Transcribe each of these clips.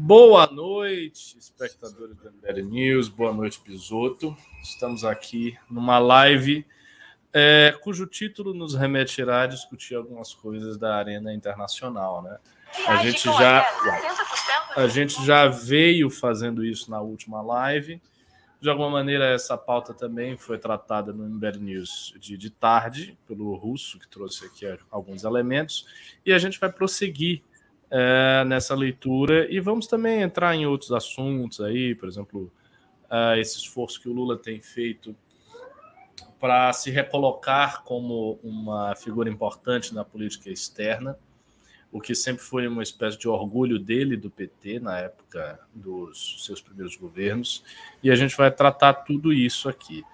Boa noite, espectadores do MBL News. Boa noite, Pisoto. Estamos aqui numa live é, cujo título nos remeterá a discutir algumas coisas da arena internacional, né? A gente já a gente já veio fazendo isso na última live. De alguma maneira, essa pauta também foi tratada no MBL News de, de tarde, pelo Russo, que trouxe aqui alguns elementos, e a gente vai prosseguir é, nessa leitura e vamos também entrar em outros assuntos aí, por exemplo, uh, esse esforço que o Lula tem feito para se recolocar como uma figura importante na política externa, o que sempre foi uma espécie de orgulho dele do PT na época dos seus primeiros governos, e a gente vai tratar tudo isso aqui.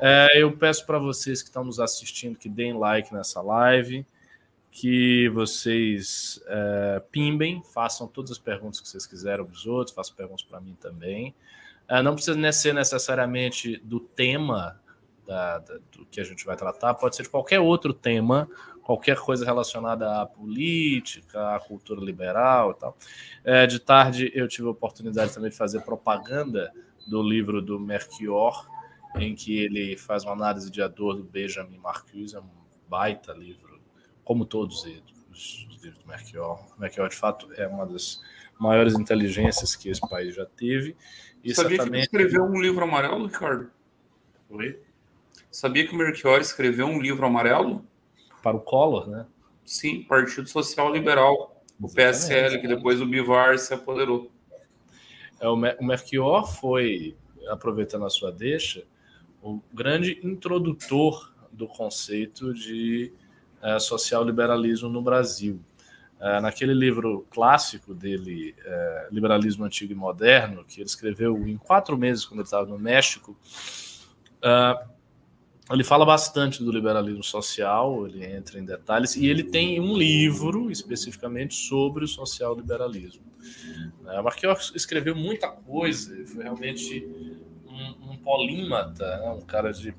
É, eu peço para vocês que estão nos assistindo que deem like nessa live, que vocês é, pimbem, façam todas as perguntas que vocês quiserem para os outros, façam perguntas para mim também. É, não precisa ser necessariamente do tema da, da, do que a gente vai tratar, pode ser de qualquer outro tema, qualquer coisa relacionada à política, à cultura liberal e tal. É, de tarde eu tive a oportunidade também de fazer propaganda do livro do Merchior, em que ele faz uma análise de dor do Benjamin Marcuse, é um baita livro como todos eles, os livros do Merchior. O Merchior, de fato, é uma das maiores inteligências que esse país já teve. E Sabia que ele escreveu um livro amarelo, Ricardo? Oi? Sabia que o Merchior escreveu um livro amarelo? Para o Collor, né? Sim, Partido Social Liberal, o PSL, que depois o Bivar se apoderou. É, o Merchior foi, aproveitando a sua deixa, o grande introdutor do conceito de uh, social-liberalismo no Brasil. Uh, naquele livro clássico dele, uh, Liberalismo Antigo e Moderno, que ele escreveu em quatro meses quando ele estava no México, ele fala bastante do liberalismo social, ele entra em detalhes, e ele tem um livro especificamente sobre o social-liberalismo. Uh, Marquinhos escreveu muita coisa, foi realmente um, um polímata, né? um cara de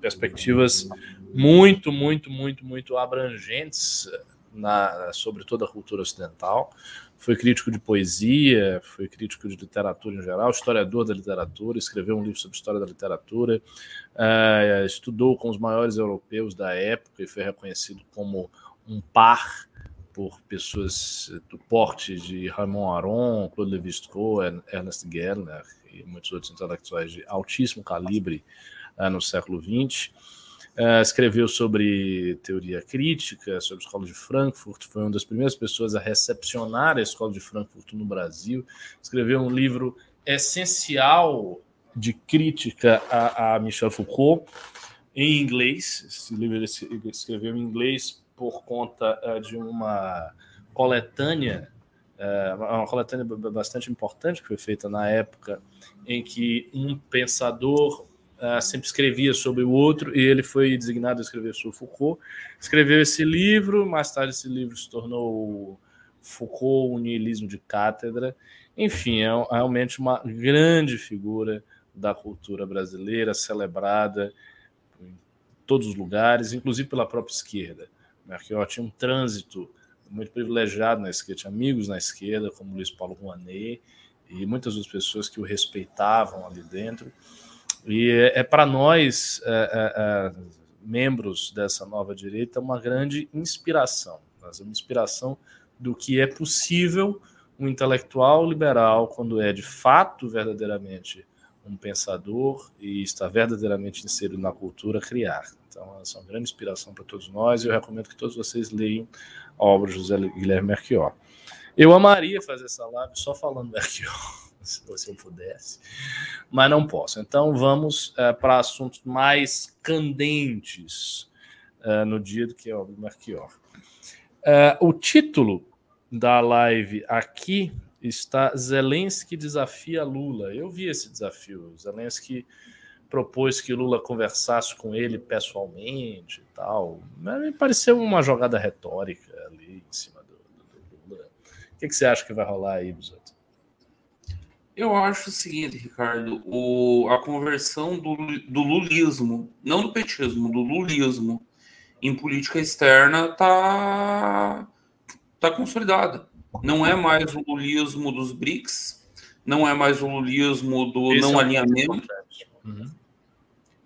perspectivas muito, muito, muito, muito abrangentes na, sobre toda a cultura ocidental. Foi crítico de poesia, foi crítico de literatura em geral, historiador da literatura, escreveu um livro sobre história da literatura, uh, estudou com os maiores europeus da época e foi reconhecido como um par por pessoas do porte de Raymond Aron, Claude Lévi-Strauss, Ernest Gellner e muitos outros intelectuais de altíssimo calibre uh, no século XX. Uh, escreveu sobre teoria crítica, sobre a Escola de Frankfurt, foi uma das primeiras pessoas a recepcionar a Escola de Frankfurt no Brasil. Escreveu um livro essencial de crítica a, a Michel Foucault em inglês. Esse livro ele escreveu em inglês por conta uh, de uma coletânea, uh, uma coletânea bastante importante que foi feita na época em que um pensador uh, sempre escrevia sobre o outro, e ele foi designado a escrever sobre Foucault. Escreveu esse livro, mais tarde esse livro se tornou Foucault, o Nihilismo de Cátedra. Enfim, é realmente uma grande figura da cultura brasileira, celebrada em todos os lugares, inclusive pela própria esquerda. Melchior tinha um trânsito muito privilegiado na esquerda, tinha amigos na esquerda, como Luiz Paulo Rouanet, e muitas das pessoas que o respeitavam ali dentro. E é, é para nós, é, é, é, membros dessa nova direita, uma grande inspiração. Uma inspiração do que é possível um intelectual liberal, quando é de fato verdadeiramente um pensador e está verdadeiramente inserido na cultura, criar. Então, essa é uma grande inspiração para todos nós e eu recomendo que todos vocês leiam a obra de José Guilherme Merchior. Eu amaria fazer essa live só falando Merchior se eu pudesse, mas não posso. Então vamos uh, para assuntos mais candentes uh, no dia do que é o Marquior. Uh, o título da live aqui está Zelensky desafia Lula. Eu vi esse desafio. Zelensky propôs que Lula conversasse com ele pessoalmente e tal. Mas me pareceu uma jogada retórica ali em cima do, do, do Lula. O que, que, você acha que vai rolar aí, Bisoto? Eu acho o seguinte, Ricardo, o, a conversão do, do lulismo, não do petismo, do lulismo em política externa tá, tá consolidada. Não é mais o lulismo dos BRICS, não é mais o lulismo do Esse não é alinhamento. Uhum.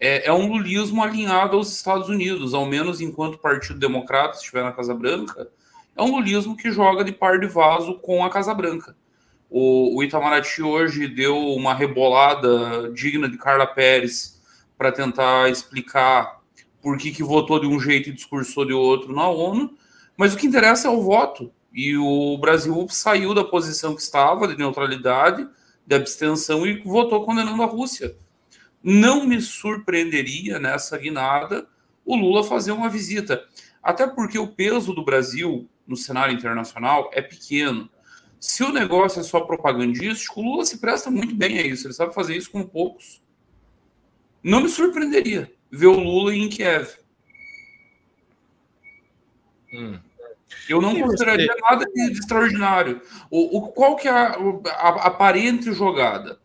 É, é, um lulismo alinhado aos Estados Unidos, ao menos enquanto o Partido Democrata estiver na Casa Branca. É um lulismo que joga de par de vaso com a Casa Branca. O, o Itamaraty hoje deu uma rebolada digna de Carla Pérez para tentar explicar por que, que votou de um jeito e discursou de outro na ONU, mas o que interessa é o voto. E o Brasil saiu da posição que estava de neutralidade, de abstenção e votou condenando a Rússia. Não me surpreenderia nessa guinada o Lula fazer uma visita, até porque o peso do Brasil no cenário internacional é pequeno. Se o negócio é só propagandístico, o Lula se presta muito bem a isso. Ele sabe fazer isso com poucos. Não me surpreenderia ver o Lula em Kiev. Hum. Eu não consideraria você... nada de, de, extraordinário. O, o, qual que é a, a, a aparente jogada?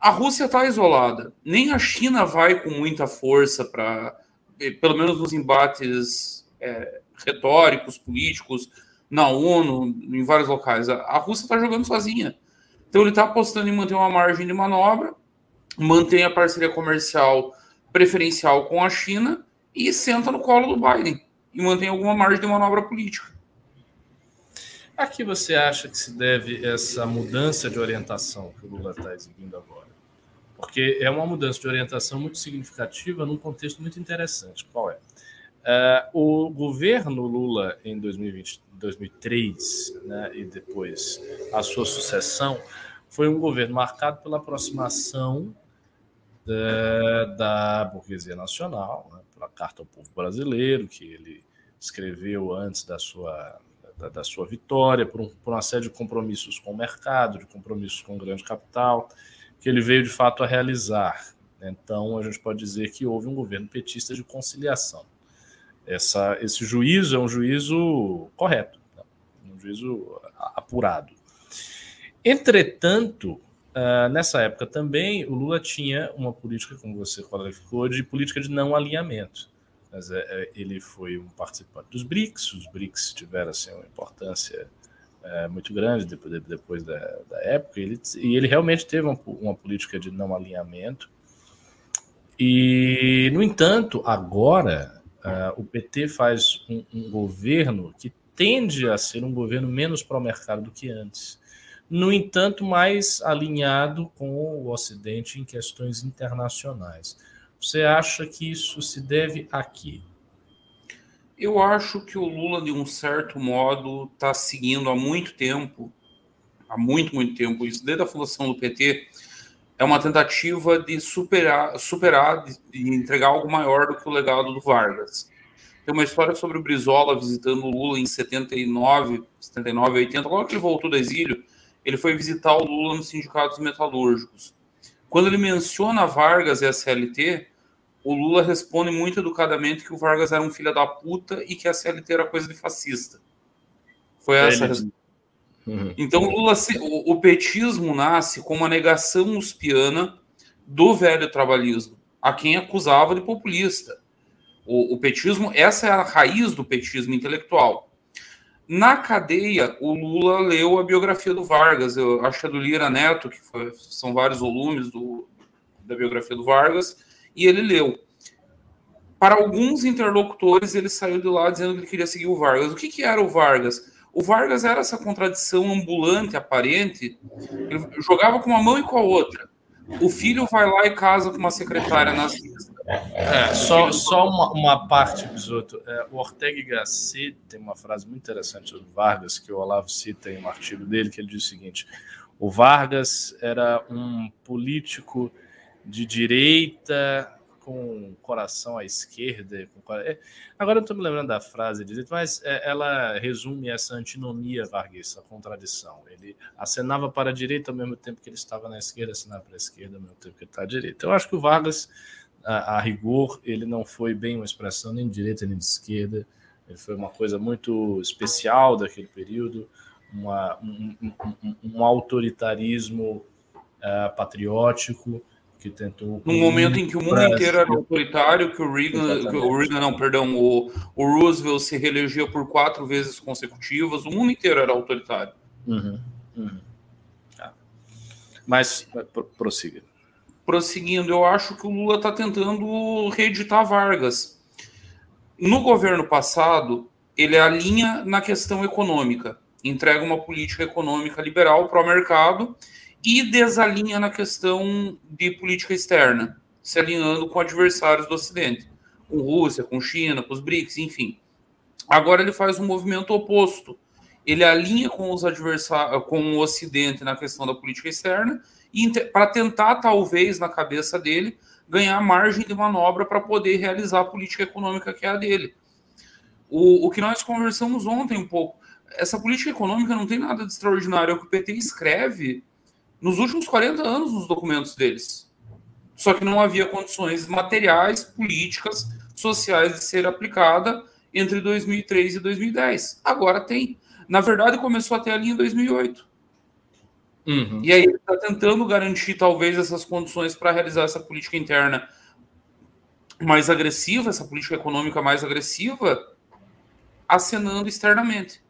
A Rússia está isolada. Nem a China vai com muita força para, eh, pelo menos nos embates é, retóricos, políticos, na ONU, em vários locais. A Rússia está jogando sozinha. Então ele está apostando em manter uma margem de manobra, mantém a parceria comercial preferencial com a China e senta no colo do Biden e mantém alguma margem de manobra política. A que você acha que se deve essa mudança de orientação que o Lula está exibindo agora? Porque é uma mudança de orientação muito significativa num contexto muito interessante. Qual é? Uh, o governo Lula em 2020, 2003 né, e depois a sua sucessão foi um governo marcado pela aproximação da, da burguesia nacional, né, pela Carta ao Povo Brasileiro, que ele escreveu antes da sua, da, da sua vitória, por, um, por uma série de compromissos com o mercado, de compromissos com o grande capital, que ele veio de fato a realizar. Então, a gente pode dizer que houve um governo petista de conciliação essa, esse juízo é um juízo correto, né? um juízo apurado. Entretanto, uh, nessa época também, o Lula tinha uma política, como você qualificou, de política de não alinhamento. Mas, é, é ele foi um participante dos BRICS, os BRICS tiveram assim, uma importância é, muito grande depois, depois da, da época, ele, e ele realmente teve uma, uma política de não alinhamento. E, no entanto, agora o PT faz um, um, governo que tende a ser um governo menos pró-mercado do que antes. No entanto, mais alinhado com o Ocidente em questões internacionais. Você acha que isso se deve a quê? Eu acho que o Lula, de um certo modo, está seguindo há muito tempo, há muito, muito tempo, isso desde a fundação do PT, é uma tentativa de superar, superar de, entregar algo maior do que o legado do Vargas. Tem uma história sobre o Brizola visitando o Lula em 79, 79, 80, logo que ele voltou do exílio, ele foi visitar o Lula nos sindicatos metalúrgicos. Quando ele menciona Vargas e a CLT, o Lula responde muito educadamente que o Vargas era um filho da puta e que a CLT era coisa de fascista. Foi essa a resposta. Uhum. Então, Lula, o, petismo nasce com uma negação uspiana do velho trabalhismo, a quem acusava de populista. O, o, petismo, essa é a raiz do petismo intelectual. Na cadeia, o Lula leu a biografia do Vargas, eu acho que é do Lira Neto, que foi, são vários volumes do, da biografia do Vargas, e ele leu. Para alguns interlocutores, ele saiu de lá dizendo que ele queria seguir o Vargas. O que, que era o Vargas? O Vargas era essa contradição ambulante, aparente. Ele jogava com uma mão e com a outra. O filho vai lá e casa com uma secretária nazista. É, só, só uma, uma parte, Bisoto. É, o Ortega Gasset tem uma frase muito interessante sobre Vargas, que o Olavo cita em um artigo dele, que ele diz o seguinte: o Vargas era um político de direita com coração à esquerda. Com... É, agora eu estou me lembrando da frase direito, mas é, ela resume essa antinomia varguesa, essa contradição. Ele acenava para a direita ao mesmo tempo que ele estava na esquerda, acenava para a esquerda ao mesmo tempo que ele está à direita. Eu acho que o Vargas, a, a rigor, ele não foi bem uma expressão nem de direita nem de esquerda. Ele foi uma coisa muito especial daquele período, uma, um, um, um, um autoritarismo uh, patriótico que tentou. No momento em que o mundo Brasil. inteiro era autoritário, que o Reagan, que o Reagan não, perdão, o, o Roosevelt se reelegia por quatro vezes consecutivas, o mundo inteiro era autoritário. Uhum, uhum. Ah. Mas prossiga. Prosseguindo, eu acho que o Lula está tentando reeditar Vargas. No governo passado, ele alinha na questão econômica, entrega uma política econômica liberal para o mercado e desalinha na questão de política externa, se alinhando com adversários do Ocidente, com Rússia, com China, com os BRICS, enfim. Agora ele faz um movimento oposto. Ele alinha com os adversários, com o Ocidente na questão da política externa para tentar talvez na cabeça dele ganhar margem de manobra para poder realizar a política econômica que é a dele. O, o que nós conversamos ontem um pouco, essa política econômica não tem nada de extraordinário, é o que o PT escreve nos últimos 40 anos nos documentos deles. Só que não havia condições materiais, políticas, sociais de ser aplicada entre 2003 e 2010. Agora tem. Na verdade, começou a ter ali em 2008. Uhum. E aí ele está tentando garantir, talvez, essas condições para realizar essa política interna mais agressiva, essa política econômica mais agressiva, acenando externamente.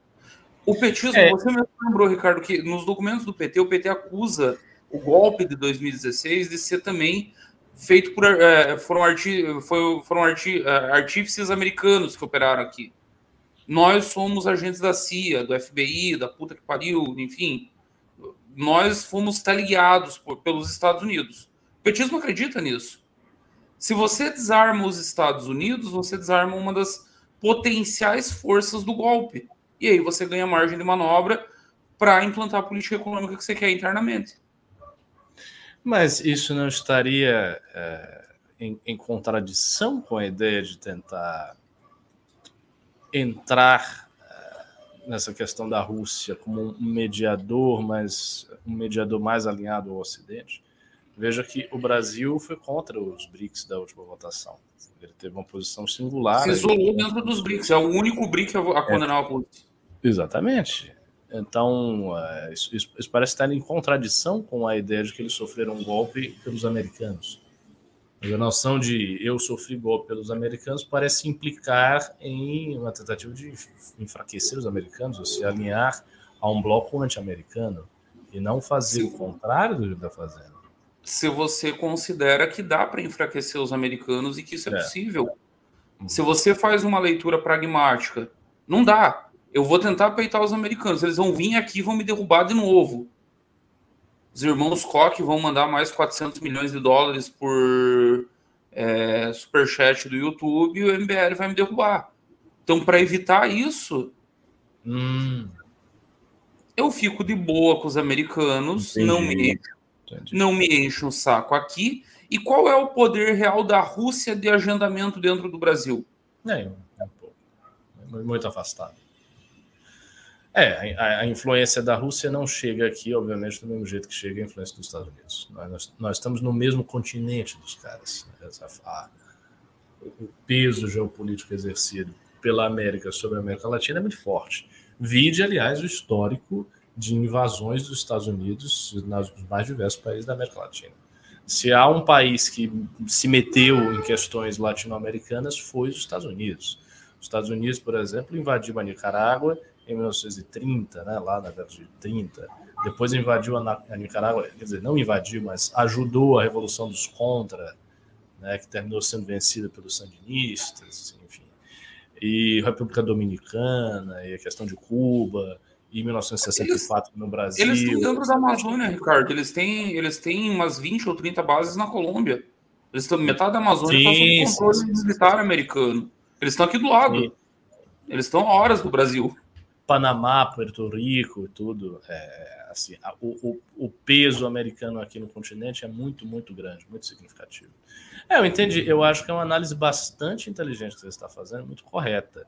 O petismo, é. você mesmo lembrou, Ricardo, que nos documentos do PT, o PT acusa o golpe de 2016 de ser também feito por. É, foram arti, foi, foram arti, é, artífices americanos que operaram aqui. Nós somos agentes da CIA, do FBI, da puta que pariu, enfim. Nós fomos teleguiados por, pelos Estados Unidos. O petismo acredita nisso. Se você desarma os Estados Unidos, você desarma uma das potenciais forças do golpe. E aí você ganha margem de manobra para implantar a política econômica que você quer internamente. Mas isso não estaria é, em, em, contradição com a ideia de tentar entrar é, nessa questão da Rússia como um mediador, mas um mediador mais alinhado ao Ocidente? Veja que o Brasil foi contra os BRICS da última votação. Ele teve uma posição singular. Se isolou dentro dos BRICS, é o único BRIC a condenar é, a polícia. Exatamente. Então, uh, isso, isso, parece estar em contradição com a ideia de que eles sofreram um golpe pelos americanos. A noção de eu sofri golpe pelos americanos parece implicar em uma tentativa de enfraquecer os americanos, ou se alinhar a um bloco anti-americano, e não fazer Sim. o contrário do que está fazendo. Se você considera que dá para enfraquecer os americanos e que isso é, é. possível. Uhum. Se você faz uma leitura pragmática, não dá eu vou tentar peitar os americanos. Eles vão vir aqui e vão me derrubar de novo. Os irmãos Koch vão mandar mais 400 milhões de dólares por é, superchat do YouTube e o MBL vai me derrubar. Então, para evitar isso, hum. eu fico de boa com os americanos, não me, encho, não me encho um saco aqui. E qual é o poder real da Rússia de agendamento dentro do Brasil? É, é pouco. Muito afastado. É, a, a, influência da Rússia não chega aqui, obviamente, do mesmo jeito que chega a influência dos Estados Unidos. Nós, nós estamos no mesmo continente dos caras. Né? A, o peso geopolítico exercido pela América sobre a América Latina é muito forte. Vide, aliás, o histórico de invasões dos Estados Unidos nos mais diversos países da América Latina. Se há um país que se meteu em questões latino-americanas, foi os Estados Unidos. Os Estados Unidos, por exemplo, invadiu a Nicarágua em 1930, né, lá na década de 30. Depois invadiu a, a Nicarágua, quer dizer, não invadiu, mas ajudou a Revolução dos Contra, né, que terminou sendo vencida pelos sandinistas, enfim. E República Dominicana, e a questão de Cuba, e 1964 eles, no Brasil. Eles estão dentro da Amazônia, Ricardo. Eles têm, eles têm umas 20 ou 30 bases na Colômbia. Eles estão, metade da Amazônia está sob controle militar americano. Eles estão aqui do lado. Sim. Eles estão a horas do Brasil. Panamá, Puerto Rico, tudo. É, assim, o, o, o, peso americano aqui no continente é muito, muito grande, muito significativo. É, eu entendi. Eu acho que é uma análise bastante inteligente que você está fazendo, muito correta.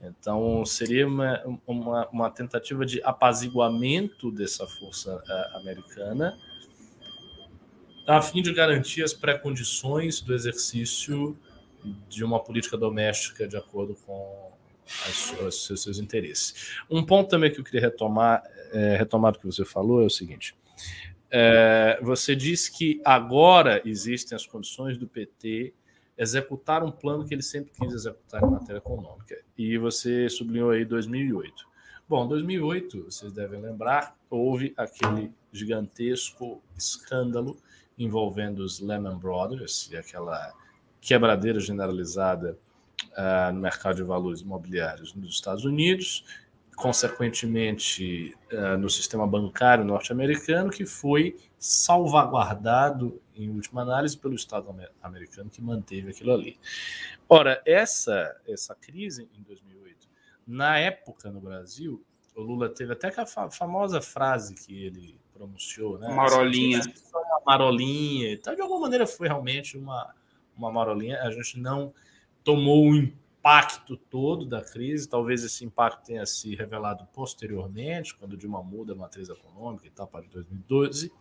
Então, seria uma, uma, uma tentativa de apaziguamento dessa força uh, americana, a fim de garantir as pré-condições do exercício de uma política doméstica de acordo com os seus, interesses. Um ponto também que eu queria retomar, é, retomar do que você falou, é o seguinte: É, você diz que agora existem as condições do PT executar um plano que ele sempre quis executar em matéria econômica. E você sublinhou aí 2008. Bom, 2008, vocês devem lembrar, houve aquele gigantesco escândalo envolvendo os Lehman Brothers e aquela quebradeira generalizada uh, no mercado de valores imobiliários nos Estados Unidos, consequentemente uh, no sistema bancário norte-americano, que foi salvaguardado, em última análise, pelo Estado americano que manteve aquilo ali. Ora, essa, essa crise em 2008, na época no Brasil, o Lula teve até a famosa frase que ele pronunciou, né? Marolinha. Uma marolinha. Então, de alguma maneira, foi realmente uma, uma marolinha. A gente não tomou o impacto todo da crise. Talvez esse impacto tenha se revelado posteriormente, quando Dilma muda a matriz econômica e tal, para 2012.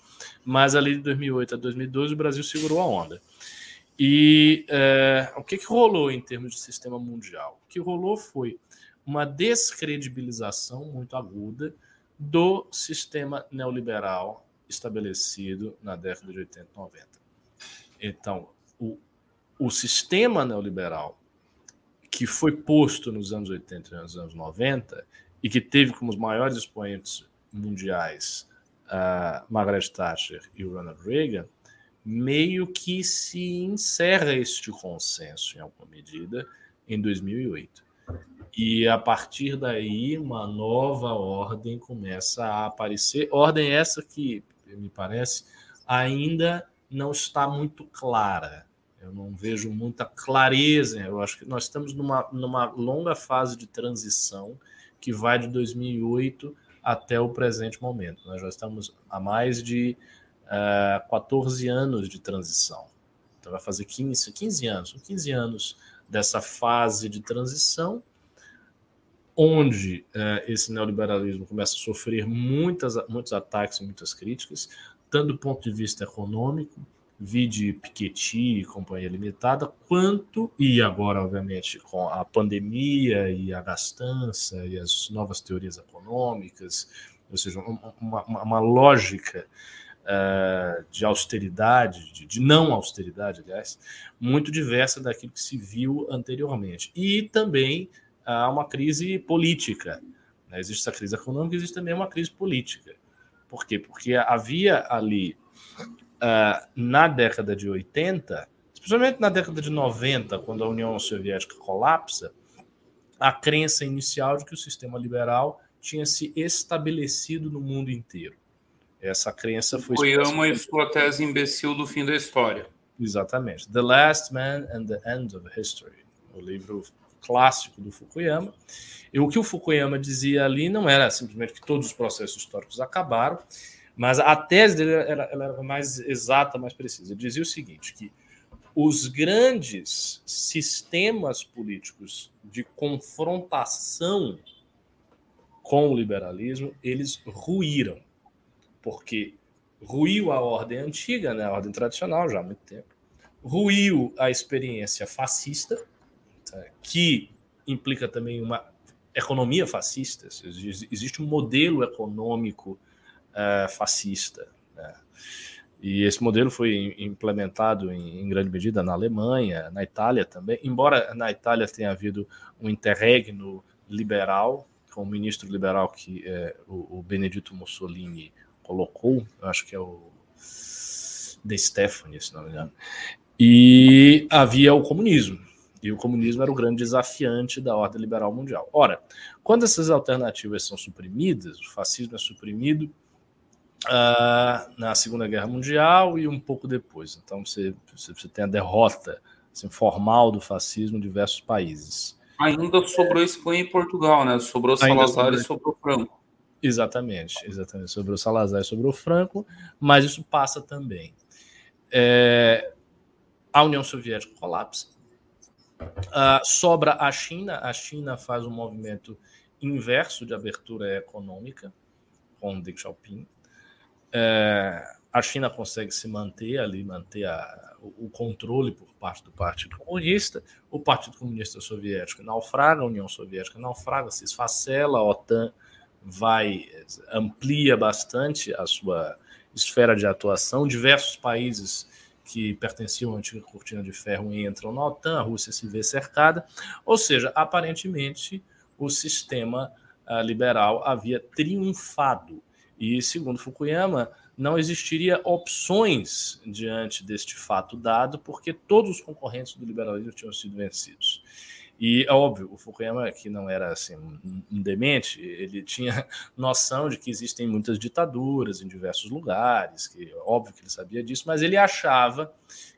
Mas ali de 2008 a 2012, o Brasil segurou a onda. E é, o que, que rolou em termos de sistema mundial? O que rolou foi uma descredibilização muito aguda do sistema neoliberal estabelecido na década de 80 e 90. Então, o, o sistema neoliberal que foi posto nos anos 80 e nos anos 90 e que teve como os maiores expoentes mundiais uh, Margaret Thatcher e Ronald Reagan, meio que se encerra este consenso em alguma medida em 2008. E a partir daí, uma nova ordem começa a aparecer. Ordem essa que, me parece, ainda não está muito clara. Eu não vejo muita clareza. Eu acho que nós estamos numa, numa longa fase de transição que vai de 2008 até o presente momento. Nós já estamos há mais de uh, eh, 14 anos de transição. Então vai fazer 15, 15 anos, 15 anos dessa fase de transição onde é, esse neoliberalismo começa a sofrer muitas, muitos ataques e muitas críticas, tanto do ponto de vista econômico, vide Piketty Companhia Limitada, quanto, e agora, obviamente, com a pandemia e a gastança e as novas teorias econômicas, ou seja, uma, uma, uma lógica uh, de austeridade, de, de, não austeridade, aliás, muito diversa daquilo que se viu anteriormente. E também há uma crise política. Né? Existe essa crise econômica, existe também uma crise política. Por quê? Porque havia ali, uh, na década de 80, especialmente na década de 90, quando a União Soviética colapsa, a crença inicial de que o sistema liberal tinha se estabelecido no mundo inteiro. Essa crença foi. Fukuyama e sua tese imbecil do fim da história. Exatamente. The Last Man and the End of History. O livro clássico do Fukuyama. E o que o Fukuyama dizia ali não era simplesmente que todos os processos históricos acabaram, mas a tese dele era, era mais exata, mais precisa. Ele dizia o seguinte, que os grandes sistemas políticos de confrontação com o liberalismo, eles ruíram, porque ruiu a ordem antiga, né, a ordem tradicional já há muito tempo, ruiu a experiência fascista, que implica também uma economia fascista. Existe um modelo econômico uh, fascista. Né? E esse modelo foi implementado em, em, grande medida na Alemanha, na Itália também, embora na Itália tenha havido um interregno liberal, com o ministro liberal que é, o, o Benedito Mussolini colocou, acho que é o De Stefani, se não me engano, e havia o comunismo. E o comunismo era o grande desafiante da ordem liberal mundial. Ora, quando essas alternativas são suprimidas, o fascismo é suprimido uh, na Segunda Guerra Mundial e um pouco depois. Então você, você tem a derrota assim, formal do fascismo em diversos países. Ainda sobrou Espanha e Portugal, né? Sobrou Salazar e sobrou Franco. Exatamente, exatamente. Sobrou Salazar e sobrou Franco, mas isso passa também. É, a União Soviética colapsa, Uh, sobra a China. A China faz um movimento inverso de abertura econômica com Deng Xiaoping. É, a China consegue se manter ali, manter a, o, controle por parte do Partido Comunista. O Partido Comunista Soviético naufraga, a União Soviética naufraga, se esfacela, a OTAN vai amplia bastante a sua esfera de atuação. Diversos países que pertenciam à antiga cortina de ferro entram na OTAN, a Rússia se vê cercada. Ou seja, aparentemente o sistema uh, liberal havia triunfado. E, segundo Fukuyama, não existiria opções diante deste fato dado, porque todos os concorrentes do liberalismo tinham sido vencidos. E, é óbvio, o Fukuyama, que não era assim, um demente, ele tinha noção de que existem muitas ditaduras em diversos lugares, que óbvio que ele sabia disso, mas ele achava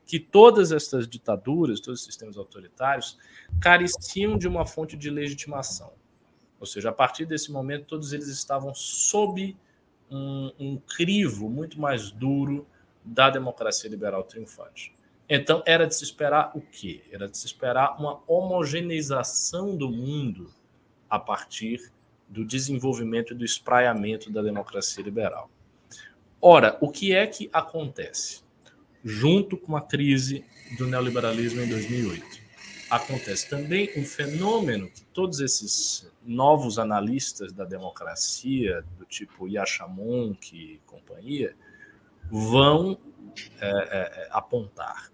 que todas essas ditaduras, todos os sistemas autoritários, careciam de uma fonte de legitimação. Ou seja, a partir desse momento, todos eles estavam sob um, um crivo muito mais duro da democracia liberal triunfante. Então, era de se esperar o quê? Era de se esperar uma homogeneização do mundo a partir do desenvolvimento e do espraiamento da democracia liberal. Ora, o que é que acontece? Junto com a crise do neoliberalismo em 2008, acontece também um fenômeno que todos esses novos analistas da democracia, do tipo Yashamonk e companhia, vão é, é, apontar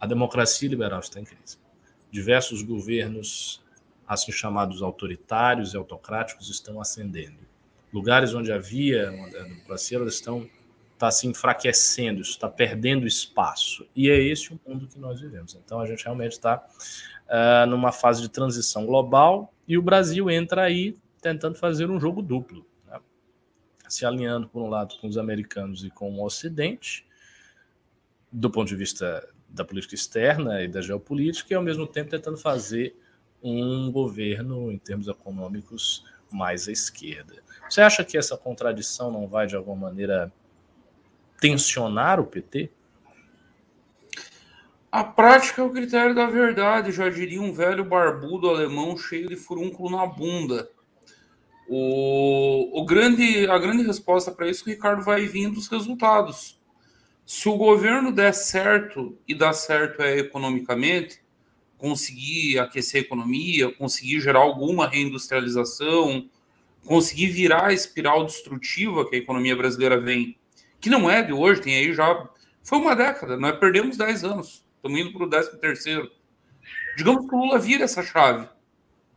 a democracia liberal está em crise. Diversos governos, assim chamados autoritários e autocráticos, estão ascendendo. Lugares onde havia uma democracia, elas estão está se enfraquecendo, está perdendo espaço. E é esse o mundo que nós vivemos. Então a gente realmente está uh, numa fase de transição global e o Brasil entra aí tentando fazer um jogo duplo, né? se alinhando por um lado com os americanos e com o Ocidente, do ponto de vista da política externa e da geopolítica, e ao mesmo tempo tentando fazer um governo, em termos econômicos, mais à esquerda. Você acha que essa contradição não vai, de alguma maneira, tensionar o PT? A prática é o critério da verdade, já diria um velho barbudo alemão cheio de furúnculo na bunda. O, o grande, a grande resposta para isso, Ricardo, vai vir dos resultados. Se o governo der certo e dar certo é economicamente, conseguir aquecer a economia, conseguir gerar alguma reindustrialização, conseguir virar a espiral destrutiva que a economia brasileira vem, que não é de hoje, tem aí já. Foi uma década, nós perdemos 10 anos, estamos indo para o 13 terceiro. Digamos que o Lula vira essa chave.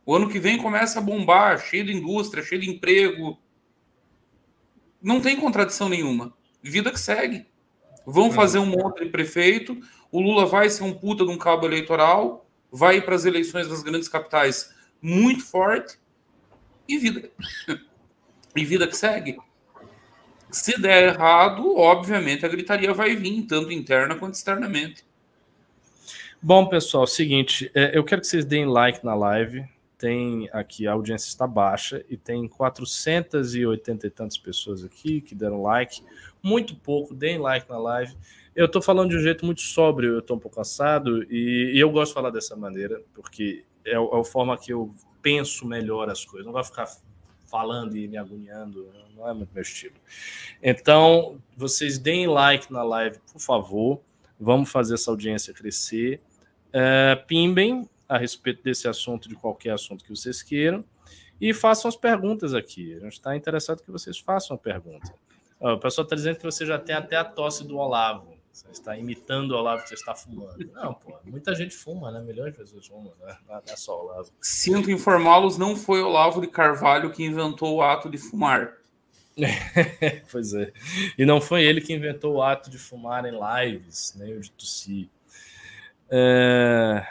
O ano que vem começa a bombar, cheio de indústria, cheio de emprego. Não tem contradição nenhuma. Vida que segue. Vão uhum. fazer um monte de prefeito. O Lula vai ser um puta de um cabo eleitoral, vai ir para as eleições das grandes capitais muito forte e vida e vida que segue. Se der errado, obviamente a gritaria vai vir, tanto interna quanto externamente. Bom, pessoal, seguinte, é, eu quero que vocês deem like na live. Tem aqui, a audiência está baixa e tem 480 e tantas pessoas aqui que deram like muito pouco, deem like na live. Eu estou falando de um jeito muito sóbrio, eu estou um pouco assado e, e, eu gosto de falar dessa maneira, porque é, é a forma que eu penso melhor as coisas. Não vou ficar falando e me agoniando, não é muito meu estilo. Então, vocês deem like na live, por favor. Vamos fazer essa audiência crescer. É, pimbem a respeito desse assunto, de qualquer assunto que vocês queiram. E façam as perguntas aqui. A gente está interessado que vocês façam a pergunta. O pessoal está dizendo que você já tem até a tosse do Olavo. Você está imitando o Olavo que você está fumando. Não, pô, muita gente fuma, né? Milhões de pessoas fumam, né? Não é só Olavo. Sinto informá-los, não foi Olavo de Carvalho que inventou o ato de fumar. pois é. E não foi ele que inventou o ato de fumar em lives, nem o de tossir. É...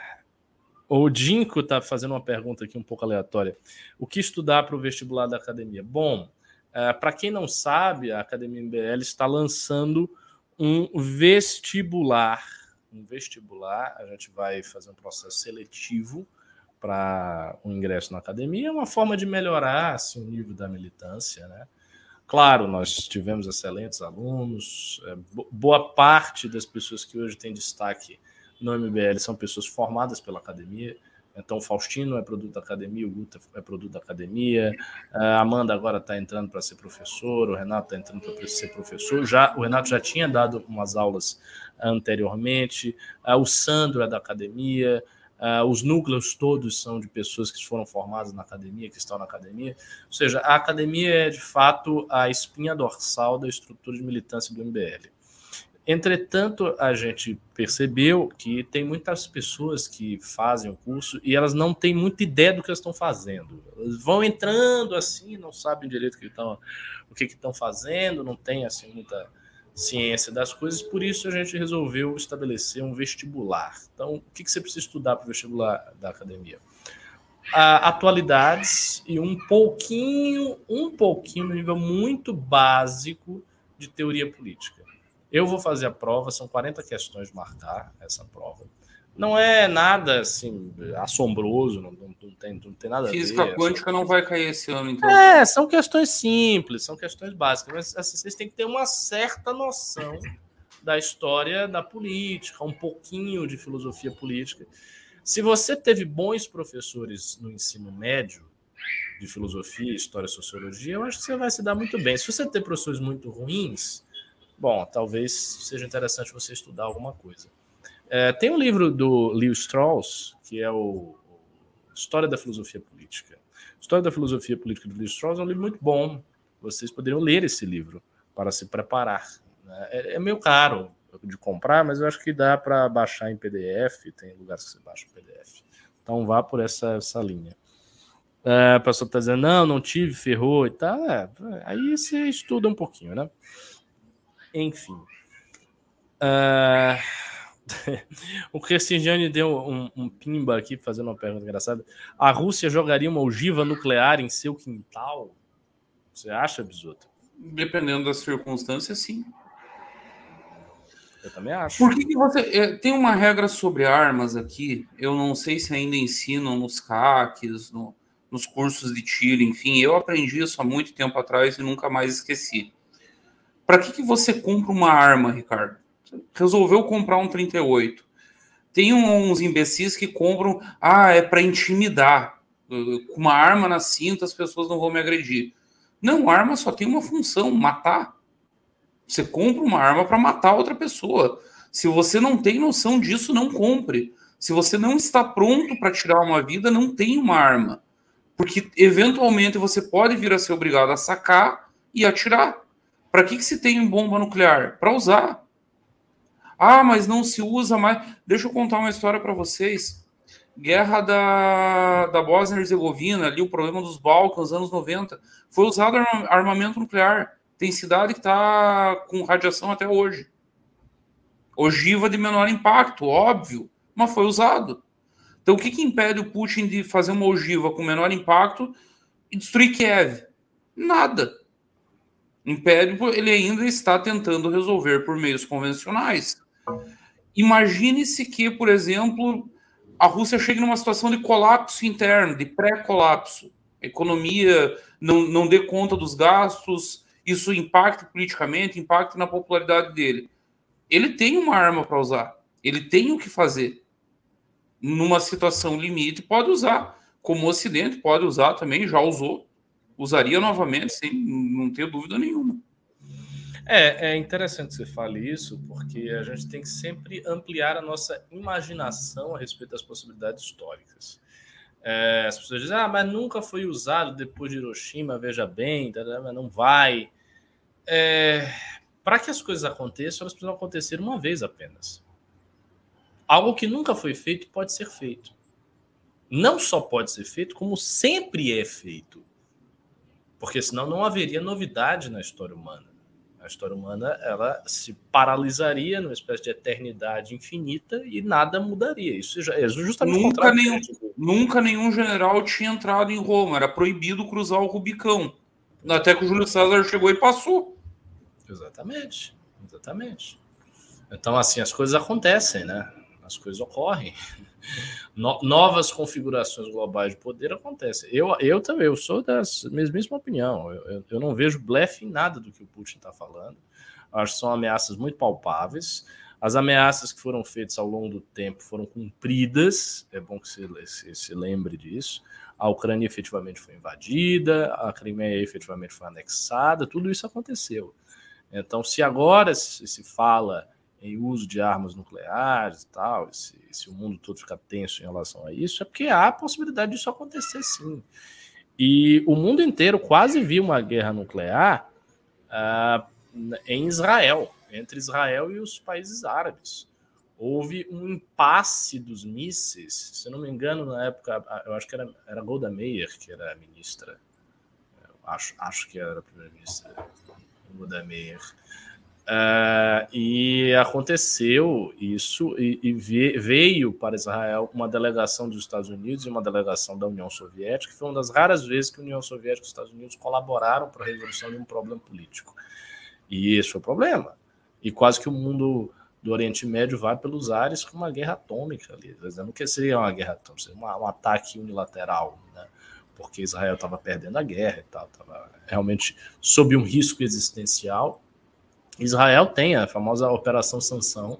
O Dinko está fazendo uma pergunta aqui um pouco aleatória. O que estudar para o vestibular da academia? Bom, é, Para quem não sabe, a Academia MBL está lançando um vestibular. Um vestibular, a gente vai fazer um processo seletivo para o um ingresso na academia, é uma forma de melhorar assim, o nível da militância, né? Claro, nós tivemos excelentes alunos, é, boa parte das pessoas que hoje têm destaque no MBL são pessoas formadas pela academia, então, o Faustino é produto da academia, o Guta é produto da academia, a Amanda agora está entrando para ser professor, o Renato está entrando para ser professor. Já, o Renato já tinha dado umas aulas anteriormente, o Sandro é da academia, Uh, os núcleos todos são de pessoas que foram formadas na academia, que estão na academia. Ou seja, a academia é de fato a espinha dorsal da estrutura de militância do MBL. Entretanto, a gente percebeu que tem muitas pessoas que fazem o curso e elas não têm muita ideia do que elas estão fazendo. Elas vão entrando assim, não sabem direito o que estão, o que estão fazendo, não tem assim muita ciência das coisas, por isso a gente resolveu estabelecer um vestibular. Então, o que, você precisa estudar para o vestibular da academia? atualidades e um pouquinho, um pouquinho, no nível muito básico de teoria política. Eu vou fazer a prova, são 40 questões de marcar essa prova. Não é nada assim assombroso, não, não, não tem, não tem nada Física a ver. quântica não vai cair esse ano, então. É, são questões simples, são questões básicas, mas assim, vocês têm que ter uma certa noção da história da política, um pouquinho de filosofia política. Se você teve bons professores no ensino médio de filosofia, história, sociologia, eu acho que você vai se dar muito bem. Se você ter professores muito ruins, bom, talvez seja interessante você estudar alguma coisa. É, tem um livro do Leo Strauss, que é o História da Filosofia Política. História da Filosofia Política do Leo Strauss é um livro muito bom. Vocês poderiam ler esse livro para se preparar. Né? É, é meio caro de comprar, mas eu acho que dá para baixar em PDF. Tem lugares que você baixa em PDF. Então vá por essa, essa linha. É, a pessoa está dizendo, não, não tive, ferrou e tal. É, aí você estuda um pouquinho, né? Enfim. Uh, o Cristiane deu um, um, pimba aqui fazendo uma pergunta engraçada. A Rússia jogaria uma ogiva nuclear em seu quintal? Você acha, Bisoto? Dependendo das circunstâncias, sim. Eu também acho. Por que, que você. É, tem uma regra sobre armas aqui. Eu não sei se ainda ensinam nos CACs, no, nos cursos de tiro, enfim. Eu aprendi isso há muito tempo atrás e nunca mais esqueci. Para que, que você compra uma arma, Ricardo? resolveu comprar um 38. Tem uns imbecis que compram, ah, é para intimidar. Com uma arma na cinta, as pessoas não vão me agredir. Não, arma só tem uma função: matar. Você compra uma arma para matar outra pessoa. Se você não tem noção disso, não compre. Se você não está pronto para tirar uma vida, não tem uma arma. Porque eventualmente você pode vir a ser obrigado a sacar e atirar. Para que, que se tem bomba nuclear? Para usar. Ah, mas não se usa mais. Deixa eu contar uma história para vocês. Guerra da, da Bósnia e Herzegovina, ali o problema dos Balcãs, anos 90. Foi usado armamento nuclear. Tem cidade que está com radiação até hoje. Ogiva de menor impacto, óbvio, mas foi usado. Então, o que, que impede o Putin de fazer uma ogiva com menor impacto e destruir Kiev? Nada. Impede, ele ainda está tentando resolver por meios convencionais. Imagine-se que, por exemplo, a Rússia chegue numa situação de colapso interno, de pré-colapso. Economia não, não dê conta dos gastos, isso impacta politicamente, impacta na popularidade dele. Ele tem uma arma para usar, ele tem o que fazer. Numa situação limite, pode usar. Como o Ocidente pode usar também, já usou. Usaria novamente, sem não ter dúvida nenhuma. É, é interessante você fale isso, porque a gente tem que sempre ampliar a nossa imaginação a respeito das possibilidades históricas. É, as pessoas dizem, ah, mas nunca foi usado depois de Hiroshima, veja bem, tá, tá, mas não vai. É, Para que as coisas aconteçam, elas precisam acontecer uma vez apenas. Algo que nunca foi feito pode ser feito. Não só pode ser feito, como sempre é feito. Porque senão não haveria novidade na história humana. A história humana ela se paralisaria numa espécie de eternidade infinita e nada mudaria. Isso já é justamente nunca nenhum, nunca nenhum general tinha entrado em Roma. Era proibido cruzar o Rubicão. Até que o Júlio César chegou e passou. Exatamente, exatamente. Então assim as coisas acontecem, né? As coisas ocorrem. No, novas configurações globais de poder acontecem. Eu, eu também, eu sou da mesma opinião. Eu, eu, eu não vejo blefe em nada do que o Putin está falando. Acho que são ameaças muito palpáveis. As ameaças que foram feitas ao longo do tempo foram cumpridas. É bom que você se lembre disso. A Ucrânia efetivamente foi invadida, a Crimeia efetivamente foi anexada, tudo isso aconteceu. Então, se agora se fala em uso de armas nucleares e tal, se, se o mundo todo fica tenso em relação a isso, é porque há a possibilidade disso acontecer sim. E o mundo inteiro quase viu uma guerra nuclear uh, em Israel, entre Israel e os países árabes. Houve um impasse dos mísseis, se não me engano, na época, eu acho que era, era Golda Meir, que era ministra, acho, acho que era a primeira-ministra Golda Meir. Uh, e aconteceu isso, e, e, veio para Israel uma delegação dos Estados Unidos e uma delegação da União Soviética, que foi uma das raras vezes que a União Soviética e os Estados Unidos colaboraram para a resolução de um problema político. E esse foi o problema. E quase que o mundo do Oriente Médio vai pelos ares com uma guerra atômica ali. Não que seria uma guerra atômica, seria um ataque unilateral, né? porque Israel estava perdendo a guerra e tal, estava realmente sob um risco existencial Israel tem a famosa Operação Sanção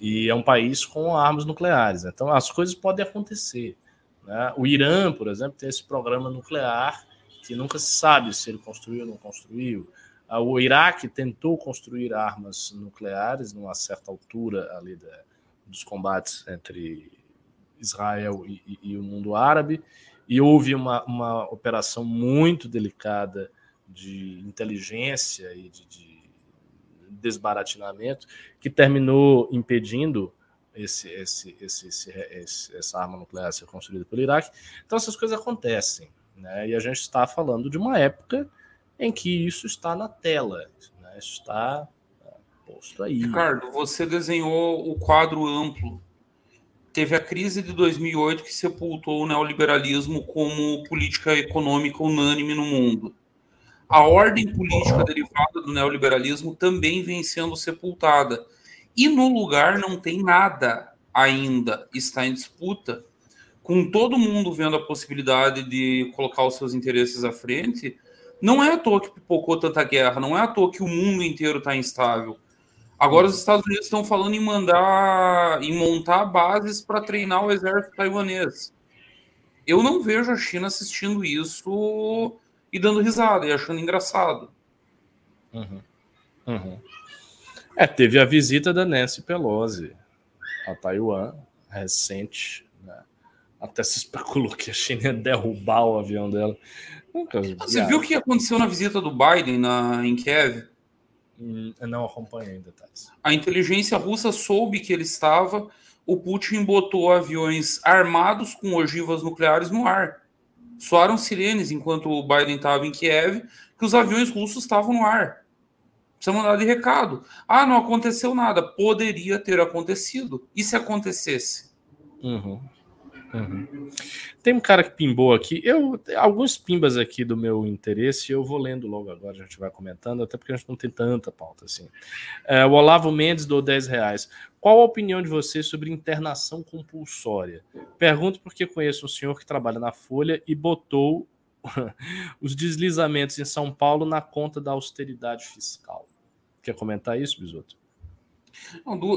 e é um país com armas nucleares. Então as coisas podem acontecer. Né? O Irã, por exemplo, tem esse programa nuclear que nunca se sabe se ele construiu ou não construiu. Ah, o Iraque tentou construir armas nucleares numa certa altura ali da, dos combates entre Israel e, e, e, o mundo árabe, e houve uma, uma operação muito delicada de inteligência e de, de desbaratinamento que terminou impedindo esse, esse, esse, esse, essa arma nuclear ser construída pelo Iraque. Então essas coisas acontecem, né? E a gente está falando de uma época em que isso está na tela, né? Isso está é, posto aí. Ricardo, você desenhou o quadro amplo. Teve a crise de 2008 que sepultou o neoliberalismo como política econômica unânime no mundo a ordem política derivada do neoliberalismo também vem sendo sepultada. E no lugar não tem nada ainda, está em disputa. Com todo mundo vendo a possibilidade de colocar os seus interesses à frente, não é à toa que pipocou tanta guerra, não é à toa que o mundo inteiro está instável. Agora os Estados Unidos estão falando em mandar, em montar bases para treinar o exército taiwanês. Eu não vejo a China assistindo isso e dando risada e achando engraçado. Uhum. Uhum. É, teve a visita da Nancy Pelosi a Taiwan, recente. Né? Até se especulou que a China ia derrubar o avião dela. Você viu o que aconteceu na visita do Biden na, em Kiev? Hum, não acompanhei detalhes. A inteligência russa soube que ele estava. O Putin botou aviões armados com ogivas nucleares no ar soaram sirenes enquanto o Biden estava em Kiev, que os aviões russos estavam no ar. Precisa mandar de recado. Ah, não aconteceu nada. Poderia ter acontecido. E se acontecesse? Uhum. Uhum. Tem um cara que pimbou aqui. Eu alguns pimbas aqui do meu interesse. Eu vou lendo logo agora. A gente vai comentando, até porque a gente não tem tanta pauta assim. É, o Olavo Mendes do 10 reais. Qual a opinião de você sobre internação compulsória? Pergunto porque conheço um senhor que trabalha na Folha e botou os deslizamentos em São Paulo na conta da austeridade fiscal. Quer comentar isso, Bisoto?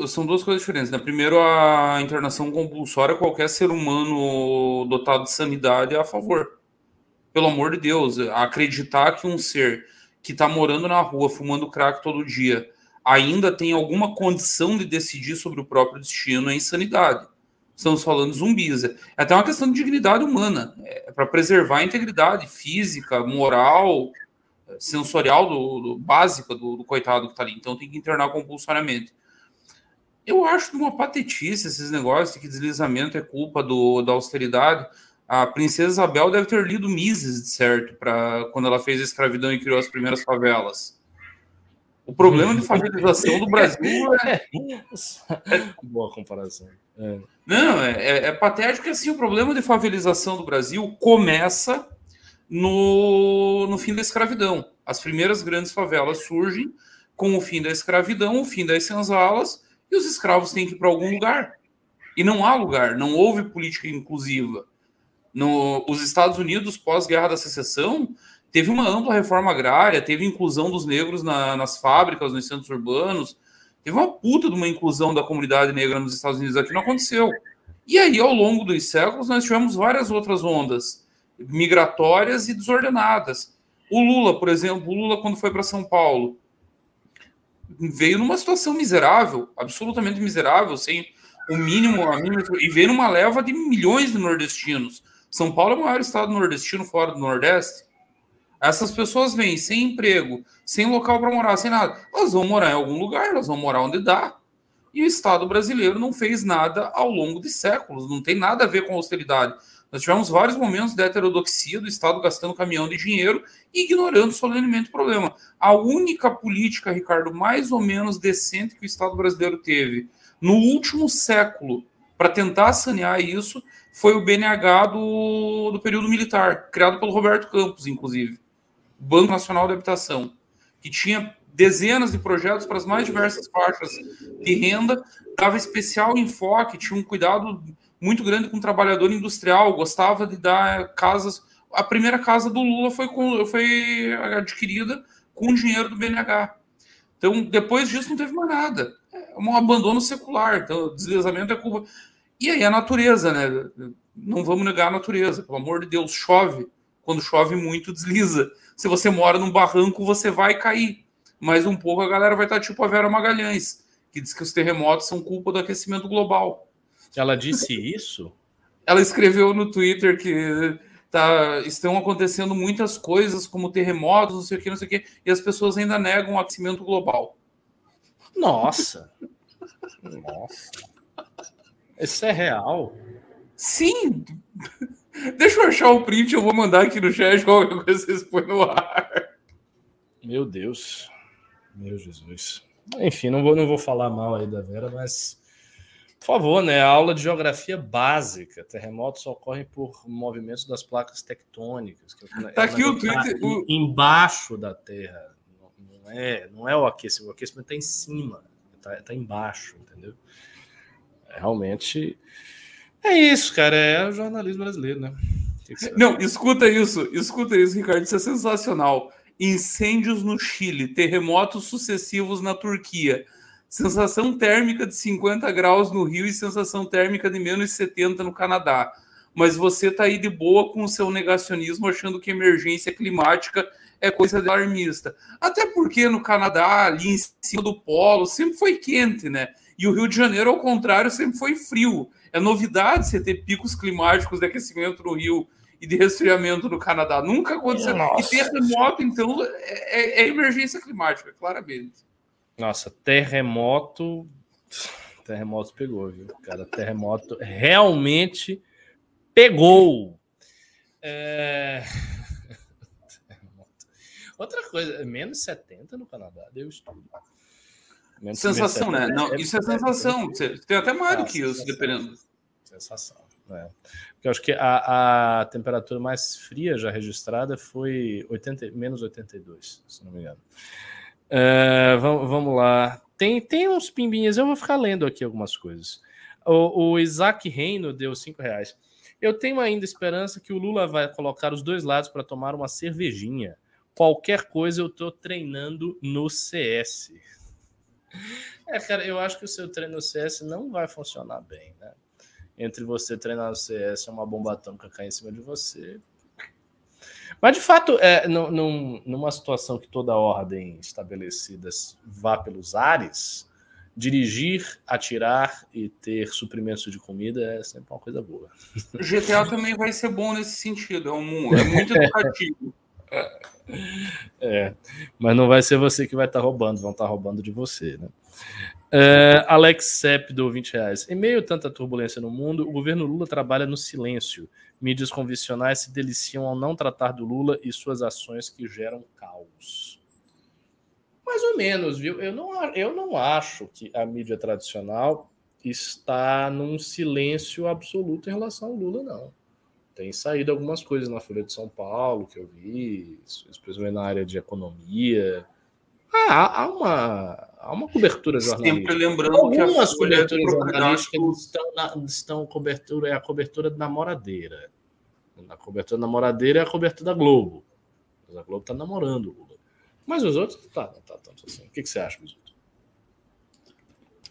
São duas coisas diferentes. Né? Primeiro, a internação compulsória, qualquer ser humano dotado de sanidade é a favor. Pelo amor de Deus, acreditar que um ser que está morando na rua, fumando crack todo dia, ainda tem alguma condição de decidir sobre o próprio destino é insanidade. Estamos falando zumbis. É até uma questão de dignidade humana. É para preservar a integridade física, moral, sensorial do, do básica do, do coitado que está ali. Então tem que internar compulsoriamente. Eu acho uma patetice esses negócios de que deslizamento é culpa do, da austeridade. A princesa Isabel deve ter lido Mises, de certo, para quando ela fez a escravidão e criou as primeiras favelas. O problema de favelização do Brasil é. Boa comparação. É. Não, é, é, é patético que assim, o problema de favelização do Brasil começa no, no fim da escravidão. As primeiras grandes favelas surgem com o fim da escravidão, o fim das senzalas e os escravos têm que ir para algum lugar. E não há lugar, não houve política inclusiva. No, os Estados Unidos, pós-guerra da secessão, teve uma ampla reforma agrária, teve inclusão dos negros na, nas fábricas, nos centros urbanos, teve uma puta de uma inclusão da comunidade negra nos Estados Unidos, aqui não aconteceu. E aí, ao longo dos séculos, nós tivemos várias outras ondas migratórias e desordenadas. O Lula, por exemplo, o Lula, quando foi para São Paulo, veio numa situação miserável, absolutamente miserável, sem o mínimo, a mínima, e veio numa leva de milhões de nordestinos. São Paulo é o maior estado nordestino fora do Nordeste. Essas pessoas vêm sem emprego, sem local para morar, sem nada. Elas vão morar em algum lugar, elas vão morar onde dá. E o Estado brasileiro não fez nada ao longo de séculos, não tem nada a ver com austeridade. Nós tivemos vários momentos de heterodoxia do Estado gastando caminhão de dinheiro e ignorando solenemente o problema. A única política, Ricardo, mais ou menos decente que o Estado brasileiro teve no último século para tentar sanear isso foi o BNH do, do período militar, criado pelo Roberto Campos, inclusive. Banco Nacional de Habitação, que tinha dezenas de projetos para as mais diversas faixas de renda, dava especial enfoque, tinha um cuidado muito grande com o trabalhador industrial, gostava de dar casas. A primeira casa do Lula foi, com, foi adquirida com dinheiro do BNH. Então, depois disso, não teve mais nada. É um abandono secular. Então, deslizamento é culpa. E aí, a natureza, né? Não vamos negar a natureza. Pelo amor de Deus, chove. Quando chove muito, desliza. Se você mora num barranco, você vai cair mais um pouco a galera vai estar tipo a Vera Magalhães, que diz que os terremotos são culpa do aquecimento global. Ela disse isso? Ela escreveu no Twitter que tá, estão acontecendo muitas coisas, como terremotos, não sei o que, não sei o que, e as pessoas ainda negam o aquecimento global. Nossa! Nossa! Isso é real? Sim! Deixa eu achar o print, eu vou mandar aqui no chat qualquer coisa vocês põem no ar. Meu Deus. Meu Jesus. Enfim, não vou, não vou falar mal aí da Vera, mas por favor, né? A aula de geografia básica. Terremotos ocorrem por movimentos das placas tectônicas. Que é tá aqui o Twitter. Tá embaixo da Terra. Não é, não é o aquecimento. O aquecimento está em cima. Está tá embaixo, entendeu? É, realmente. É isso, cara. É o jornalismo brasileiro, né? Não, escuta isso. Escuta isso, Ricardo. Isso é sensacional incêndios no Chile, terremotos sucessivos na Turquia, sensação térmica de 50 graus no Rio e sensação térmica de menos 70 no Canadá. Mas você está aí de boa com o seu negacionismo, achando que emergência climática é coisa de alarmista. Até porque no Canadá, ali em cima do polo, sempre foi quente, né? E o Rio de Janeiro, ao contrário, sempre foi frio. É novidade você ter picos climáticos de aquecimento no Rio e de resfriamento no Canadá. Nunca aconteceu. Nossa. E terremoto, então, é, é, emergência climática, claramente. Nossa, terremoto. Terremoto pegou, viu? Cara, terremoto realmente pegou. É... Outra coisa, menos 70 no Canadá, deu estudo. Menos sensação, né? Não, isso é sensação. Tem até mais do que isso, dependendo. Sensação. É. Porque eu acho que a, a temperatura mais fria já registrada foi 80, menos 82, se não me engano. É, vamos, vamos lá. Tem, tem uns pimbinhas, eu vou ficar lendo aqui algumas coisas. O, o Isaac Reino deu 5 reais. Eu tenho ainda esperança que o Lula vai colocar os dois lados para tomar uma cervejinha. Qualquer coisa eu estou treinando no CS. É, cara, eu acho que o seu treino no CS não vai funcionar bem, né? entre você treinar no CS e uma bomba atômica cair em cima de você. Mas, de fato, é, num, numa situação que toda ordem estabelecida vá pelos ares, dirigir, atirar e ter suprimentos de comida é sempre uma coisa boa. O GTA também vai ser bom nesse sentido, é, um, é muito educativo. É, mas não vai ser você que vai estar tá roubando, vão estar tá roubando de você, né? Uh, Alex Sepp do 20 reais. Em meio a tanta turbulência no mundo, o governo Lula trabalha no silêncio. Mídias convencionais se deliciam ao não tratar do Lula e suas ações que geram caos. Mais ou menos, viu? Eu não, eu não acho que a mídia tradicional está num silêncio absoluto em relação ao Lula, não. Tem saído algumas coisas na Folha de São Paulo que eu vi, especialmente na área de economia. Ah, há uma, há uma cobertura jornalística. Sempre lembrando Algumas que coberturas jornalísticas estão, na, estão cobertura, é a cobertura da namoradeira. A cobertura da namoradeira é a cobertura da Globo. a Globo está namorando o Lula. Mas os outros tá, não tá tanto assim. O que, que você acha outros?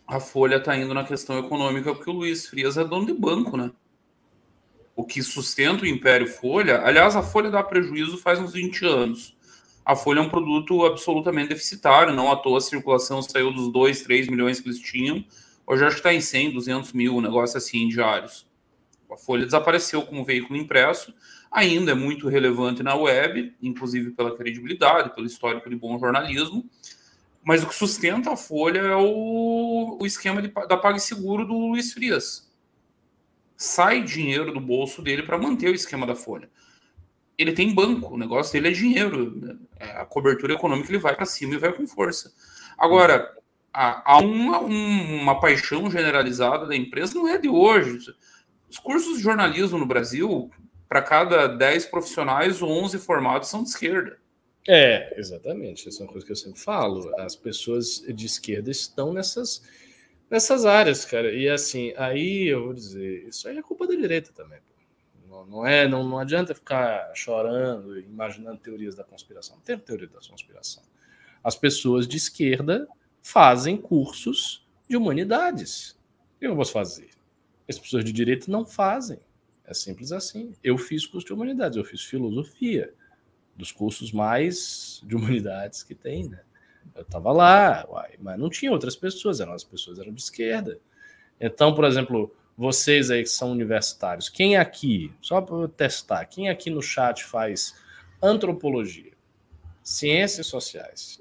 A Folha está indo na questão econômica porque o Luiz Frias é dono de banco, né? O que sustenta o Império Folha, aliás, a Folha dá prejuízo faz uns 20 anos a Folha é um produto absolutamente deficitário, não à toa a circulação saiu dos 2, 3 milhões que eles tinham, hoje acho que está em 100, 200 mil, um negócio assim, diários. A Folha desapareceu como veículo impresso, ainda é muito relevante na web, inclusive pela credibilidade, pelo histórico de bom jornalismo, mas o que sustenta a Folha é o, o esquema de, da PagSeguro do Luiz Frias. Sai dinheiro do bolso dele para manter o esquema da Folha ele tem banco, o negócio dele é dinheiro. Né? É, a cobertura econômica ele vai para cima e vai com força. Agora, há uma, uma paixão generalizada da empresa, não é de hoje. Os cursos de jornalismo no Brasil, para cada 10 profissionais, 11 formados são de esquerda. É, exatamente. Essa é uma coisa que eu sempre falo. As pessoas de esquerda estão nessas, nessas áreas, cara. E assim, aí eu vou dizer, isso aí é culpa da direita também. Não, é, não, não adianta ficar chorando, imaginando teorias da conspiração. Não tem teoria da conspiração. As pessoas de esquerda fazem cursos de humanidades. Eu posso fazer? As pessoas de direita não fazem. É simples assim. Eu fiz curso de humanidades, eu fiz filosofia, dos cursos mais de humanidades que tem, né? Eu estava lá, uai, mas não tinha outras pessoas, eram as pessoas eram de esquerda. Então, por exemplo, vocês aí que são universitários, quem aqui, só para testar, quem aqui no chat faz antropologia, ciências sociais,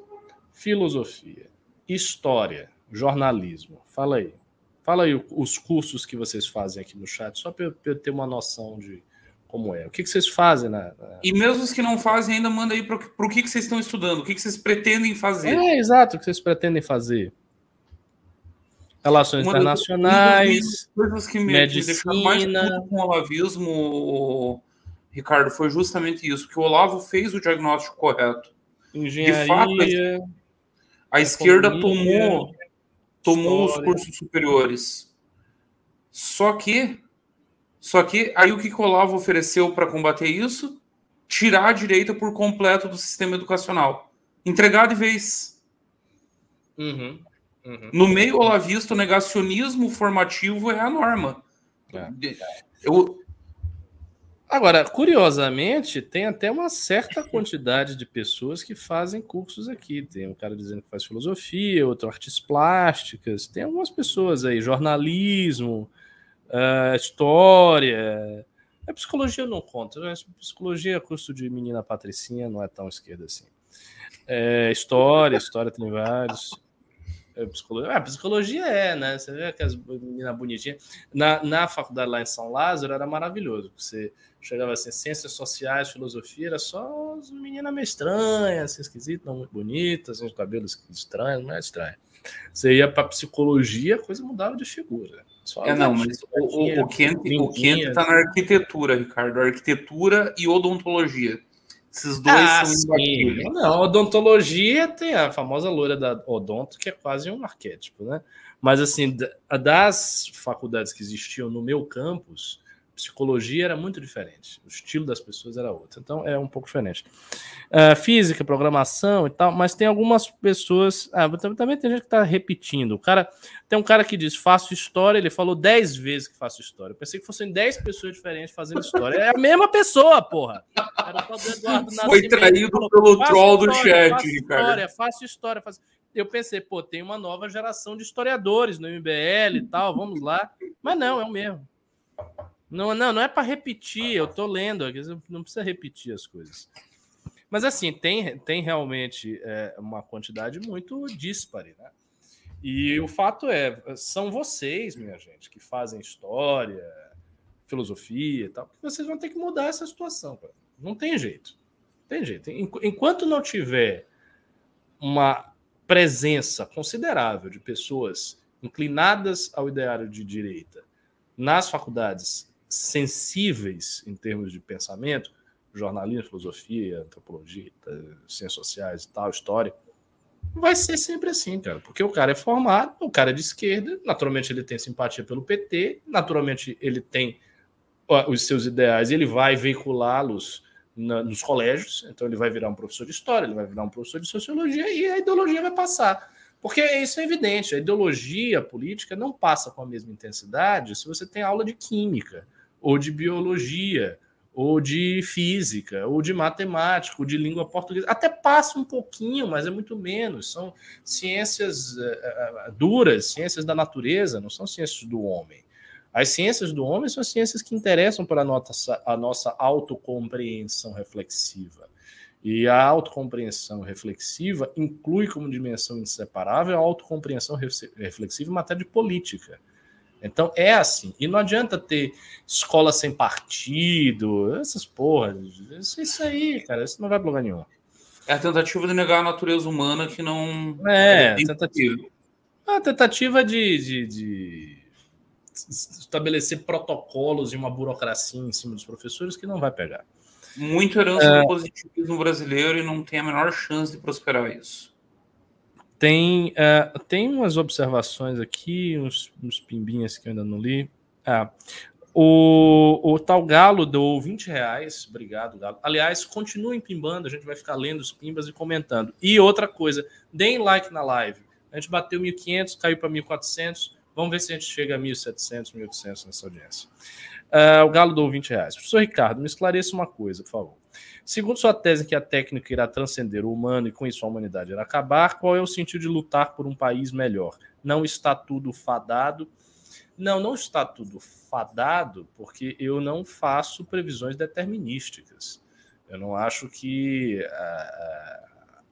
filosofia, história, jornalismo? Fala aí. Fala aí os cursos que vocês fazem aqui no chat, só para eu ter uma noção de como é. O que, que vocês fazem na, na... E mesmo os que não fazem, ainda manda aí para o que, que vocês estão estudando, o que, que vocês pretendem fazer. É, exato, o que vocês pretendem fazer. Relações uma internacionais, coisas que me medicina. mais com o olavismo, Ricardo, foi justamente isso, que o Olavo fez o diagnóstico correto. Engenharia, De fato, a, a esquerda tomou, tomou os cursos superiores. Só que, só que aí o que o Olavo ofereceu para combater isso? Tirar a direita por completo do sistema educacional. Entregar de vez. Uhum. Uhum. No meio olavista, o negacionismo formativo é a norma. É. Eu... Agora, curiosamente, tem até uma certa quantidade de pessoas que fazem cursos aqui. Tem um cara dizendo que faz filosofia, outro artes plásticas. Tem algumas pessoas aí, jornalismo, uh, história. A psicologia eu não conto. Né? Psicologia é curso de menina patricinha, não é tão esquerda assim. É, história, história tem vários. É, psicologia. Psicologia é, né? Você vê aquelas meninas bonitinhas. Na, na faculdade lá em São Lázaro era maravilhoso. Você chegava assim, ciências sociais, filosofia, era só as meninas meio estranhas, assim, esquisitas, não muito bonitas, uns cabelos estranhos, não é estranho. Você ia para psicologia, a coisa mudava de figura. Só é, não, mas o, o, o Kent está na arquitetura, Ricardo. Arquitetura e odontologia. Esses dois ah, são imbatíveis. Não, odontologia tem a famosa loira da odonto, que é quase um arquétipo, né? Mas, assim, das faculdades que existiam no meu campus, psicologia era muito diferente, o estilo das pessoas era outro, então é um pouco diferente. Uh, física, programação e tal, mas tem algumas pessoas. Ah, também tem gente que está repetindo. O cara tem um cara que diz faço história, ele falou 10 vezes que faço história. Eu pensei que fossem 10 pessoas diferentes fazendo história. É a mesma pessoa, porra. Era Foi traído falou, pelo troll do chat, faço. História, faço história, faço... Eu pensei, pô, tem uma nova geração de historiadores no MBL e tal, vamos lá. Mas não, é o mesmo. Não, não, não é para repetir, eu tô lendo, não precisa repetir as coisas. Mas assim, tem, tem realmente é, uma quantidade muito díspare, né? E o fato é, são vocês, minha gente, que fazem história, filosofia e tal, que vocês vão ter que mudar essa situação. Cara. Não tem jeito. Não tem jeito. Enquanto não tiver uma presença considerável de pessoas inclinadas ao ideário de direita nas faculdades sensíveis em termos de pensamento, jornalismo, filosofia, antropologia, ciências sociais e tal, história, vai ser sempre assim, cara, porque o cara é formado, o cara é de esquerda, naturalmente ele tem simpatia pelo PT, naturalmente ele tem os seus ideais, ele vai veiculá-los nos colégios, então ele vai virar um professor de história, ele vai virar um professor de sociologia e a ideologia vai passar. Porque isso é evidente, a ideologia política não passa com a mesma intensidade se você tem aula de química, ou de biologia, ou de física, ou de matemática, ou de língua portuguesa. Até passa um pouquinho, mas é muito menos. São ciências uh, duras, ciências da natureza, não são ciências do homem. As ciências do homem são ciências que interessam para a nossa, a nossa autocompreensão reflexiva. E a autocompreensão reflexiva inclui como dimensão inseparável a autocompreensão reflexiva em matéria de política. Então é assim. E não adianta ter escola sem partido, essas porras. Isso, isso aí, cara, isso não vai para lugar nenhum. É a tentativa de negar a natureza humana que não. É, é tentativa. A tentativa de, de, de, estabelecer protocolos e uma burocracia em cima dos professores que não vai pegar. Muito herança é... do positivismo brasileiro e não tem a menor chance de prosperar isso. Tem, uh, tem umas observações aqui, uns, uns pimbinhas que eu ainda não li. Ah, o, o tal Galo deu 20 reais. Obrigado, Galo. Aliás, continuem pimbando, a gente vai ficar lendo os pimbas e comentando. E outra coisa, deem like na live. A gente bateu 1.500, caiu para 1.400. Vamos ver se a gente chega a 1.700, 1.800 nessa audiência. Uh, o Galo deu 20 reais. Professor Ricardo, me esclareça uma coisa, por favor. Segundo sua tese que a técnica irá transcender o humano e com isso a humanidade irá acabar, qual é o sentido de lutar por um país melhor? Não está tudo fadado? Não, não está tudo fadado, porque eu não faço previsões determinísticas. Eu não acho que uh,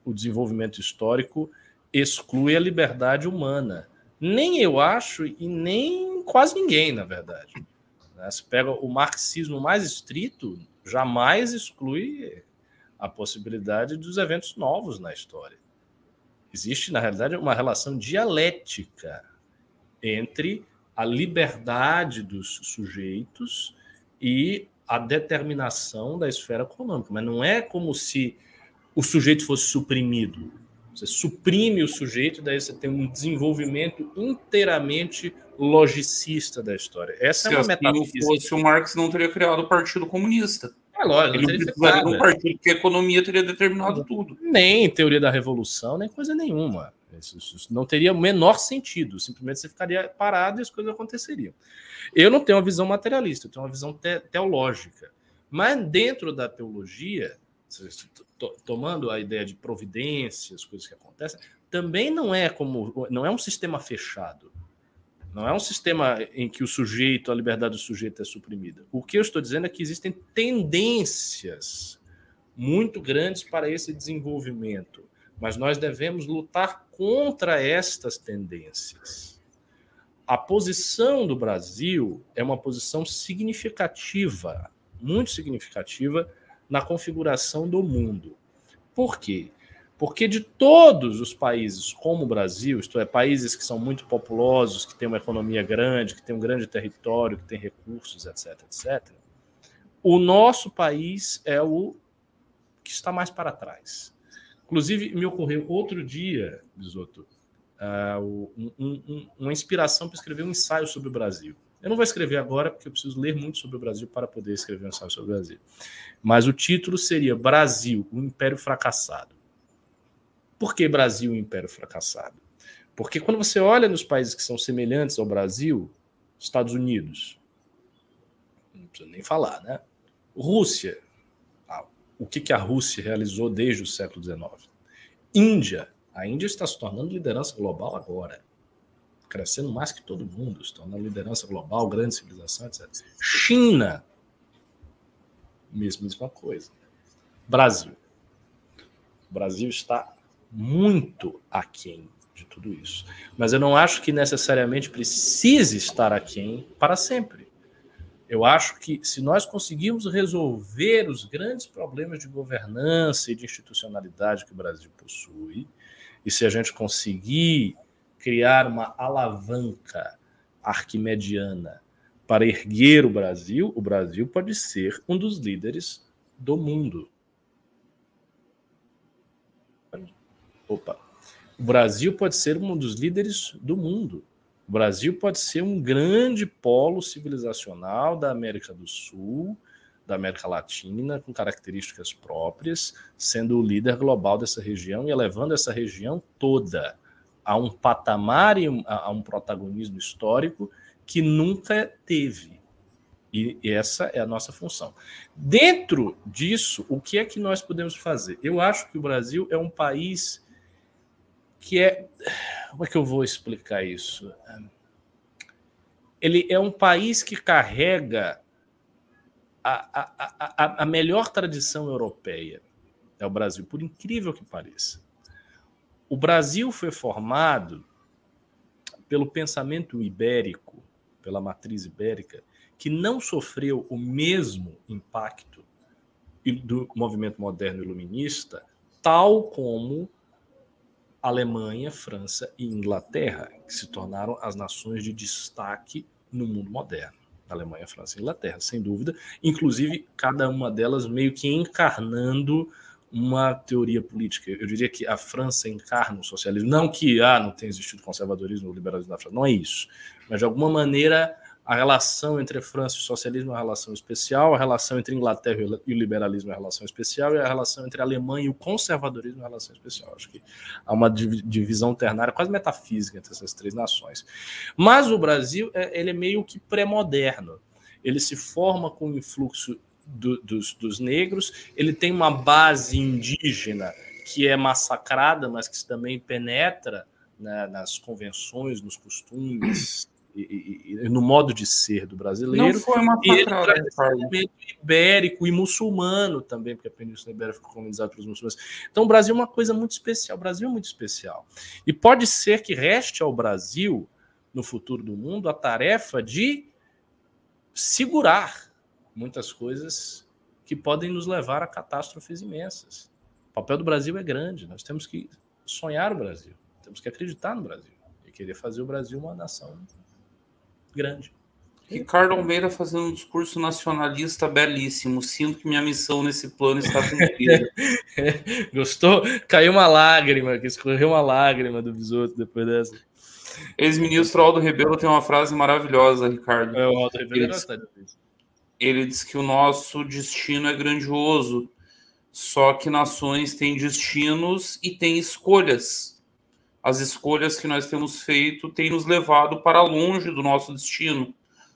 o desenvolvimento histórico exclui a liberdade humana. Nem eu acho e nem quase ninguém, na verdade. Né? Se pega o marxismo mais estrito, jamais exclui a possibilidade dos eventos novos na história. Existe, na realidade, uma relação dialética entre a liberdade dos sujeitos e a determinação da esfera econômica. Mas não é como se o sujeito fosse suprimido. Você suprime o sujeito, daí você tem um desenvolvimento inteiramente logicista da história. Essa Se é uma assim metafísica. fosse o Marx, não teria criado o Partido Comunista. É lógico, ele não precisaria de um partido que a economia teria determinado tudo. Nem teoria da revolução, nem coisa nenhuma. Isso, isso não teria o menor sentido. Simplesmente você ficaria parado e as coisas aconteceriam. Eu não tenho uma visão materialista, eu tenho uma visão te teológica. Mas dentro da teologia, tomando a ideia de providências, coisas que acontecem, também não é como não é um sistema fechado. Não é um sistema em que o sujeito, a liberdade do sujeito é suprimida. O que eu estou dizendo é que existem tendências muito grandes para esse desenvolvimento, mas nós devemos lutar contra estas tendências. A posição do Brasil é uma posição significativa, muito significativa na configuração do mundo. Por quê? Porque de todos os países como o Brasil, isto é, países que são muito populosos, que têm uma economia grande, que têm um grande território, que têm recursos, etc., etc., o nosso país é o que está mais para trás. Inclusive, me ocorreu outro dia, Bisoto, uh, um, um, uma inspiração para escrever um ensaio sobre o Brasil. Eu não vou escrever agora, porque eu preciso ler muito sobre o Brasil para poder escrever um ensaio sobre o Brasil. Mas o título seria Brasil, o Império Fracassado. Por que Brasil, Império Fracassado? Porque quando você olha nos países que são semelhantes ao Brasil, Estados Unidos, não precisa nem falar, né? Rússia, o que, que a Rússia realizou desde o século XIX? Índia, a Índia está se tornando liderança global agora crescendo mais que todo mundo, estão na liderança global, grande civilização, etc. China, mesma, mesma coisa. Brasil. O Brasil está muito aquém de tudo isso. Mas eu não acho que necessariamente precise estar aquém para sempre. Eu acho que se nós conseguirmos resolver os grandes problemas de governança e de institucionalidade que o Brasil possui, e se a gente conseguir criar uma alavanca arquimediana para erguer o Brasil, o Brasil pode ser um dos líderes do mundo. Opa. O Brasil pode ser um dos líderes do mundo. O Brasil pode ser um grande polo civilizacional da América do Sul, da América Latina, com características próprias, sendo o líder global dessa região e elevando essa região toda a um patamar e a um protagonismo histórico que nunca teve. E essa é a nossa função. Dentro disso, o que é que nós podemos fazer? Eu acho que o Brasil é um país que é. Como é que eu vou explicar isso? Ele é um país que carrega a, a, a, a melhor tradição europeia. É o Brasil, por incrível que pareça. O Brasil foi formado pelo pensamento ibérico, pela matriz ibérica, que não sofreu o mesmo impacto do movimento moderno iluminista, tal como Alemanha, França e Inglaterra, que se tornaram as nações de destaque no mundo moderno. Alemanha, França e Inglaterra, sem dúvida, inclusive cada uma delas meio que encarnando uma teoria política. Eu diria que a França encarna o socialismo, não que ah, não tenha existido conservadorismo ou liberalismo na França, não é isso, mas de alguma maneira a relação entre França e o socialismo é uma relação especial, a relação entre Inglaterra e o liberalismo é uma relação especial, e a relação entre a Alemanha e o conservadorismo é uma relação especial. Acho que há uma divisão ternária quase metafísica entre essas três nações. Mas o Brasil é, ele é meio que pré-moderno. Ele se forma com o influxo do, dos, dos negros, ele tem uma base indígena que é massacrada, mas que também penetra né, nas convenções, nos costumes, e, e, no modo de ser do brasileiro. Não foi uma e ibérico e muçulmano também, porque a Península Ibérica foi colonizada pelos muçulmanos. Então, o Brasil é uma coisa muito especial. O Brasil é muito especial. E pode ser que reste ao Brasil, no futuro do mundo, a tarefa de segurar muitas coisas que podem nos levar a catástrofes imensas. O papel do Brasil é grande. Nós temos que sonhar o Brasil, temos que acreditar no Brasil e querer fazer o Brasil uma nação grande. Ricardo Almeida fazendo um discurso nacionalista belíssimo. Sinto que minha missão nesse plano está cumprida. Gostou? Caiu uma lágrima, que escorreu uma lágrima do Bisoto depois dessa. Ex-ministro Aldo Rebelo tem uma frase maravilhosa, Ricardo. É, o Aldo Rebelo ele, diz, ele diz que o nosso destino é grandioso, só que nações têm destinos e têm escolhas as escolhas que nós temos feito têm nos levado para longe do nosso destino.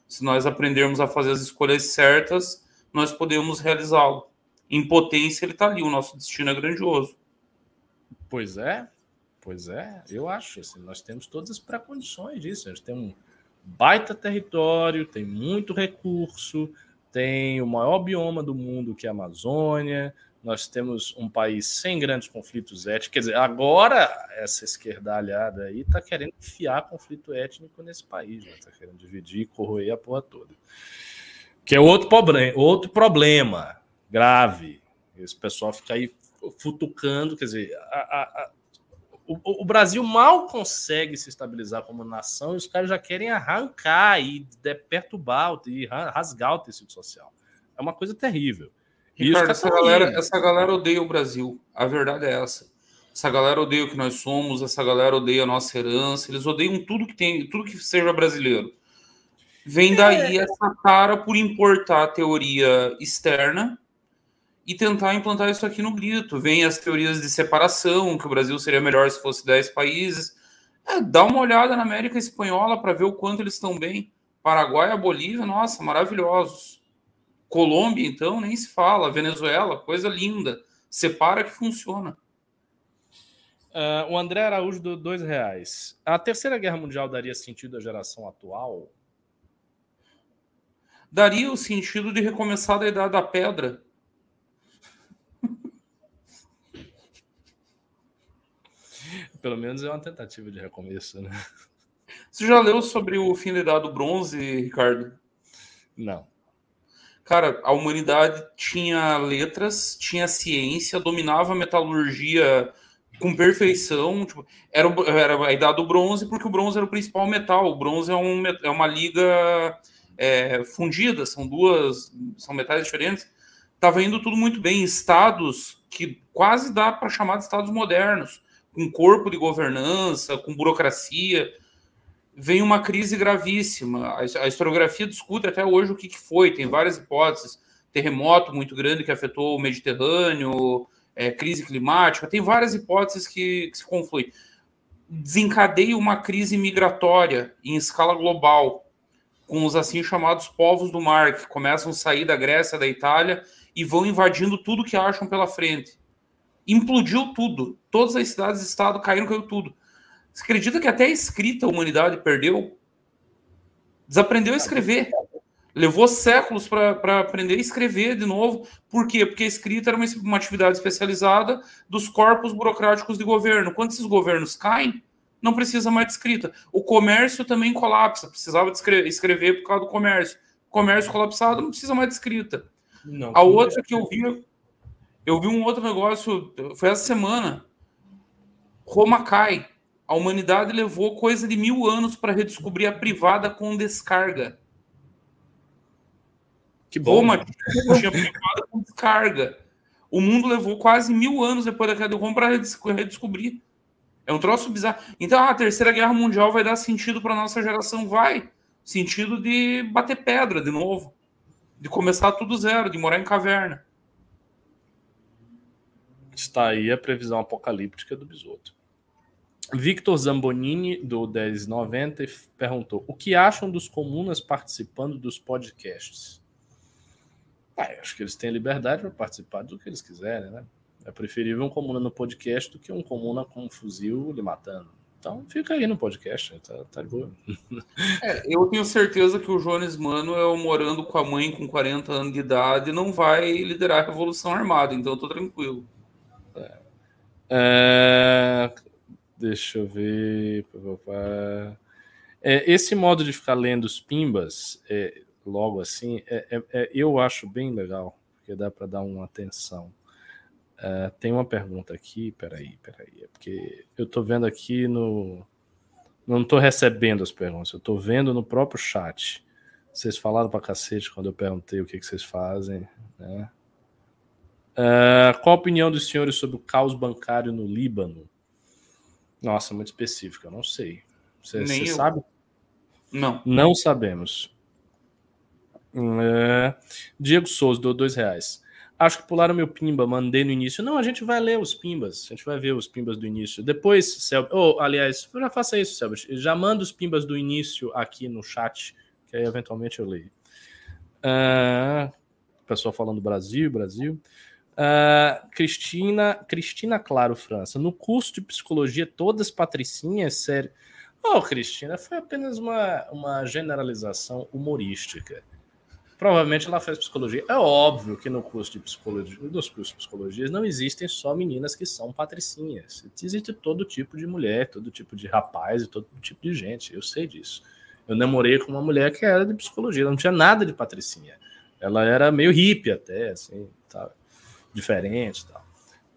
Se nós aprendermos a fazer as escolhas certas, nós podemos realizá-lo. Em potência, ele está ali, o nosso destino é grandioso. Pois é, pois é, eu acho. Assim, nós temos todas as pré-condições disso. A gente tem um baita território, tem muito recurso, tem o maior bioma do mundo, que é a Amazônia, nós temos um país sem grandes conflitos étnicos. Quer dizer, agora essa esquerdalhada aí está querendo enfiar conflito étnico nesse país, está né? querendo dividir e corroer a porra toda. Que é outro, problema, outro problema grave. Esse pessoal fica aí futucando, quer dizer, a, a, a, o, o, Brasil mal consegue se estabilizar como nação e os caras já querem arrancar e perturbar e rasgar o tecido social. É uma coisa terrível. Ricardo, essa galera, essa galera odeia o Brasil. A verdade é essa. Essa galera odeia o que nós somos, essa galera odeia a nossa herança, eles odeiam tudo que tem, tudo que seja brasileiro. Vem é. daí essa cara por importar a teoria externa e tentar implantar isso aqui no grito. Vem as teorias de separação, que o Brasil seria melhor se fosse 10 países. É, dá uma olhada na América Espanhola para ver o quanto eles estão bem. Paraguai e Bolívia, nossa, maravilhosos. Colômbia, então, nem se fala. Venezuela, coisa linda. Separa que funciona. Uh, o André Araújo do dois reais. A Terceira Guerra Mundial daria sentido à geração atual? Daria o sentido de recomeçar da Idade da Pedra. Pelo menos é uma tentativa de recomeço, né? Você já leu sobre o fim da Idade do Bronze, Ricardo? Não. Cara, a humanidade tinha letras, tinha ciência, dominava a metalurgia com perfeição. Tipo, era, era a idade do bronze, porque o bronze era o principal metal. O bronze é, um, é uma liga é, fundida, são duas, são metais diferentes. Estava indo tudo muito bem. Estados que quase dá para chamar de estados modernos, com corpo de governança, com burocracia vem uma crise gravíssima. A historiografia discute até hoje o que, foi, tem várias hipóteses. Terremoto muito grande que afetou o Mediterrâneo, é, crise climática, tem várias hipóteses que, que se confluem. Desencadeia uma crise migratória em escala global, com os assim chamados povos do mar, que começam a sair da Grécia, da Itália e vão invadindo tudo que acham pela frente. Implodiu tudo. Todas as cidades e estado caíram, caiu tudo. Você acredita que até a escrita a humanidade perdeu? Desaprendeu a escrever. Levou séculos para aprender a escrever de novo. Por quê? Porque a escrita era uma, uma atividade especializada dos corpos burocráticos de governo. Quando esses governos caem, não precisa mais de escrita. O comércio também colapsa, precisava de escrever por causa do comércio. Comércio colapsado não precisa mais de escrita. Não, a outra que eu vi, eu vi um outro negócio, foi essa semana. Roma cai. A humanidade levou coisa de mil anos para redescobrir a privada com descarga. Que bom. Roma tinha privada com descarga. O mundo levou quase mil anos depois da queda do Roma para redescobrir. É um troço bizarro. Então, a Terceira Guerra Mundial vai dar sentido para nossa geração? Vai. Sentido de bater pedra de novo. De começar tudo zero, de morar em caverna. Está aí a previsão apocalíptica do Bisoto. Victor Zambonini, do 1090, perguntou: O que acham dos comunas participando dos podcasts? Ah, acho que eles têm liberdade para participar do que eles quiserem, né? É preferível um comuna no podcast do que um comuna com um fuzil lhe matando. Então fica aí no podcast, tá, tá de boa. É, eu tenho certeza que o Jones Manuel, morando com a mãe com 40 anos de idade, não vai liderar a Revolução Armada, então eu tô tranquilo. É. É... Deixa eu ver. É, esse modo de ficar lendo os pimbas, é, logo assim, é, é, é, eu acho bem legal, porque dá para dar uma atenção. Uh, tem uma pergunta aqui, peraí, peraí, é porque eu tô vendo aqui no. Não tô recebendo as perguntas, eu tô vendo no próprio chat. Vocês falaram pra cacete quando eu perguntei o que, que vocês fazem, né? Uh, qual a opinião dos senhores sobre o caos bancário no Líbano? Nossa, muito específica, não sei. Você, você sabe? Não. Não sabemos. Uh, Diego Souza, deu dois reais. Acho que pularam meu pimba, mandei no início. Não, a gente vai ler os pimbas, a gente vai ver os pimbas do início. Depois, Selby, oh, aliás, já faça isso, Selby. Já manda os pimbas do início aqui no chat, que aí eventualmente eu leio. Uh, pessoal falando Brasil, Brasil. Uh, Cristina, Cristina Claro, França. No curso de psicologia, todas patricinhas, sério. Oh, Cristina, foi apenas uma, uma generalização humorística. Provavelmente ela fez psicologia. É óbvio que no curso de psicologia, nos cursos de psicologia, não existem só meninas que são patricinhas. Existe todo tipo de mulher, todo tipo de rapaz e todo tipo de gente. Eu sei disso. Eu namorei com uma mulher que era de psicologia, não tinha nada de patricinha. Ela era meio hippie até, assim, tá, diferente tal.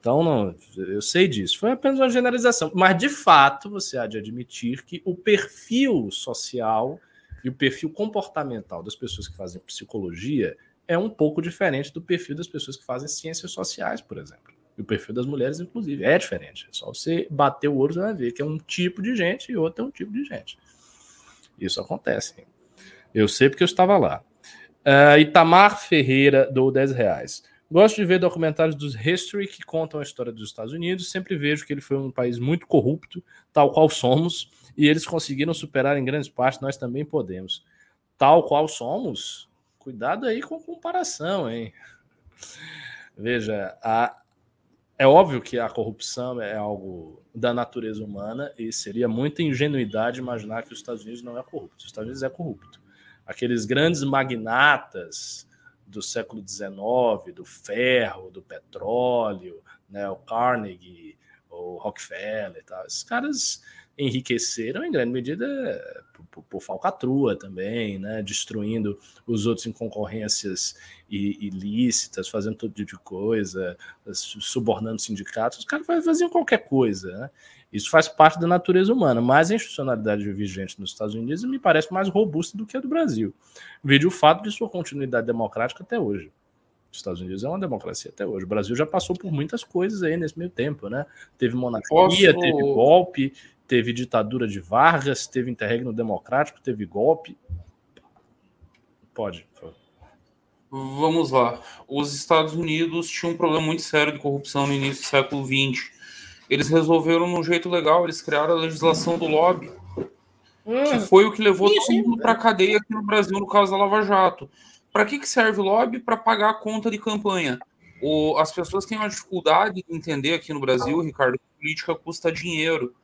Então, não, eu sei disso. Foi apenas uma generalização. Mas, de fato, você há de admitir que o perfil social e o perfil comportamental das pessoas que fazem psicologia é um pouco diferente do perfil das pessoas que fazem ciências sociais, por exemplo. E o perfil das mulheres, inclusive, é diferente. É só você bater o olho e vai ver que é um tipo de gente e outro é um tipo de gente. Isso acontece. Eu sei porque eu estava lá. Uh, Itamar Ferreira dou 10 reais. Gosto de ver documentários dos History que contam a história dos Estados Unidos. Sempre vejo que ele foi um país muito corrupto, tal qual somos, e eles conseguiram superar em grandes partes, nós também podemos. Tal qual somos, cuidado aí com comparação, hein? Veja, a, é óbvio que a corrupção é algo da natureza humana e seria muita ingenuidade imaginar que os Estados Unidos não é corrupto. Os Estados Unidos é corrupto. Aqueles grandes magnatas do século XIX, do ferro, do petróleo, né, o Carnegie, o Rockefeller e tal, esses caras enriqueceram em grande medida por, por, falcatrua também, né? destruindo os outros em concorrências ilícitas, fazendo todo tipo de coisa, subornando sindicatos. Os caras faziam qualquer coisa. Né? Isso faz parte da natureza humana, mas a institucionalidade vigente nos Estados Unidos me parece mais robusta do que a do Brasil. Veja o fato de sua continuidade democrática até hoje. Os Estados Unidos é uma democracia até hoje. O Brasil já passou por muitas coisas aí nesse meio tempo, né? Teve monarquia, Posso... teve golpe, teve ditadura de Vargas, teve interregno democrático, teve golpe. Pode. Vamos lá. Os Estados Unidos tinham um problema muito sério de corrupção no início do século XX. Eles resolveram num jeito legal, eles criaram a legislação do lobby. que foi o que levou todo mundo para a cadeia aqui no Brasil no caso da Lava Jato. Para que, que serve o lobby? Para pagar a conta de campanha. O, as pessoas têm uma dificuldade de entender aqui no Brasil, Ricardo, que política custa dinheiro.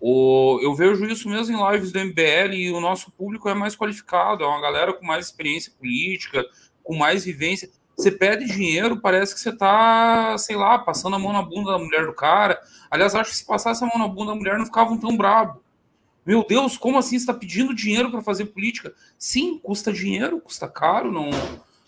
O, eu vejo isso mesmo em lives do MBL e o nosso público é mais qualificado, é uma galera com mais experiência política, com mais vivência. Você pede dinheiro, parece que você está, sei lá, passando a mão na bunda da mulher do cara. Aliás, acho que se passasse a mão na bunda da mulher não ficavam tão brabo. Meu Deus, como assim está pedindo dinheiro para fazer política? Sim, custa dinheiro, custa caro, não,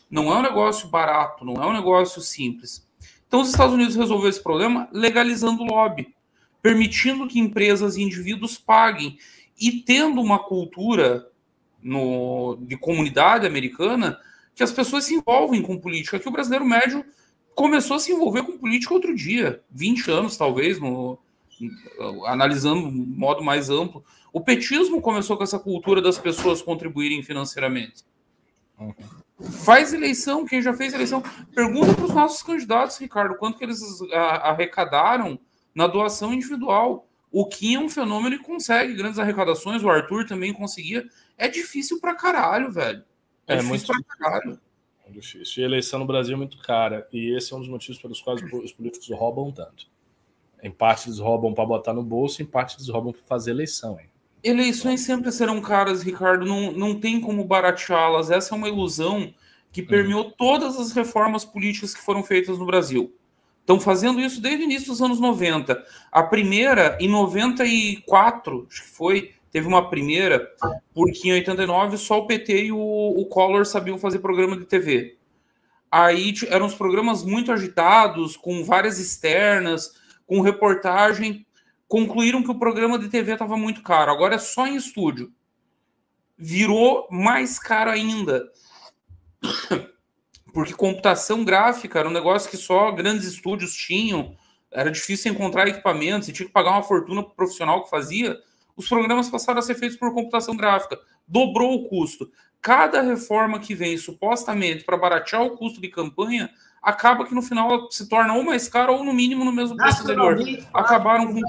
não é um negócio barato, não é um negócio simples. Então, os Estados Unidos resolveu esse problema legalizando o lobby, permitindo que empresas e indivíduos paguem e tendo uma cultura no, de comunidade americana que as pessoas se envolvem com política, que o brasileiro médio começou a se envolver com política outro dia, 20 anos talvez, no, analisando de modo mais amplo. O petismo começou com essa cultura das pessoas contribuírem financeiramente. Faz eleição, quem já fez eleição. Pergunta para os nossos candidatos, Ricardo, quanto que eles arrecadaram na doação individual. O Kim é um fenômeno e consegue grandes arrecadações, o Arthur também conseguia. É difícil para caralho, velho. É, é muito caralho. É difícil. E a eleição no Brasil é muito cara. E esse é um dos motivos pelos quais os políticos roubam tanto. Em parte eles roubam para botar no bolso, em parte eles roubam para fazer eleição. Hein? Eleições sempre serão caras, Ricardo, não, não tem como barateá-las. Essa é uma ilusão que uhum. permeou todas as reformas políticas que foram feitas no Brasil. Estão fazendo isso desde o início dos anos 90. A primeira, em 94, acho que foi, teve uma primeira, porque em 89 só o PT e o, o Collor sabiam fazer programa de TV. Aí eram os programas muito agitados, com várias externas, com reportagem concluíram que o programa de TV estava muito caro. Agora é só em estúdio. Virou mais caro ainda. Porque computação gráfica era um negócio que só grandes estúdios tinham. Era difícil encontrar equipamentos, e tinha que pagar uma fortuna para o profissional que fazia. Os programas passaram a ser feitos por computação gráfica. Dobrou o custo. Cada reforma que vem supostamente para baratear o custo de campanha acaba que no final se torna ou mais caro ou no mínimo no mesmo preço anterior. Acabaram com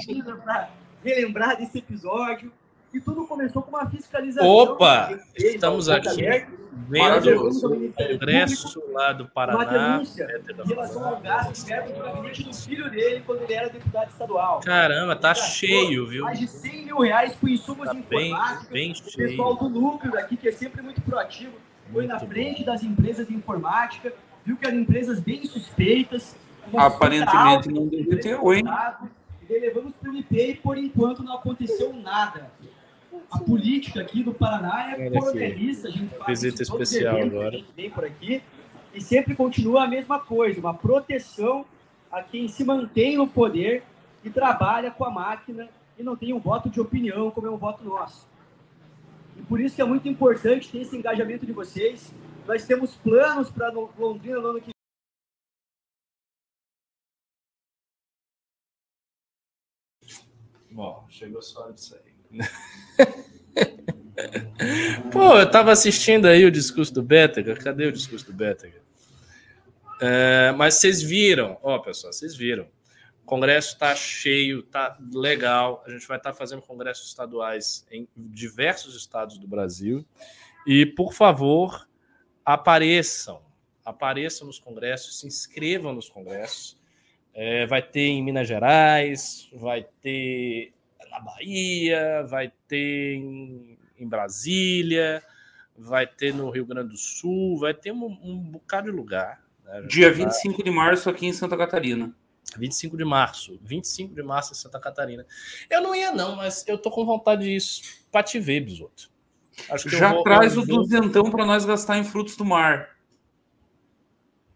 para relembrar desse episódio e tudo começou com uma fiscalização. Opa, estamos aqui vendo o Congresso lá do Paraná. Uma denúncia em relação ao gasto feito no gabinete do filho dele quando ele era deputado estadual. Caramba, tá cheio, viu? Mais de 100 mil reais com insumos tá informáticos. Bem, bem o pessoal do núcleo daqui, que é sempre muito proativo, foi muito na frente bom. das empresas de informática viu que eram empresas bem suspeitas. Aparentemente não detectou, hein? E levamos para o MP e por enquanto não aconteceu nada. A política aqui do Paraná é coronelista, a gente faz Visita especial agora. vem por aqui e sempre continua a mesma coisa, uma proteção a quem se mantém no poder e trabalha com a máquina e não tem um voto de opinião como é um voto nosso. E por isso que é muito importante ter esse engajamento de vocês, nós temos planos para Londrina no ano que Bom, chegou só hora disso aí. Pô, eu tava assistindo aí o discurso do Bétega. Cadê o discurso do Bétega? É, mas vocês viram, ó, pessoal, vocês viram. O Congresso está cheio, tá legal. A gente vai estar tá fazendo congressos estaduais em diversos estados do Brasil. E, por favor, apareçam, apareçam nos congressos, se inscrevam nos congressos. É, vai ter em Minas Gerais, vai ter na Bahia, vai ter em, em Brasília, vai ter no Rio Grande do Sul, vai ter um, um bocado de lugar. Né? Dia 25 de março aqui em Santa Catarina. 25 de março. 25 de março em Santa Catarina. Eu não ia, não, mas eu tô com vontade disso para te ver, Bisoto. Já vou, traz o duzentão para nós gastar em frutos do mar.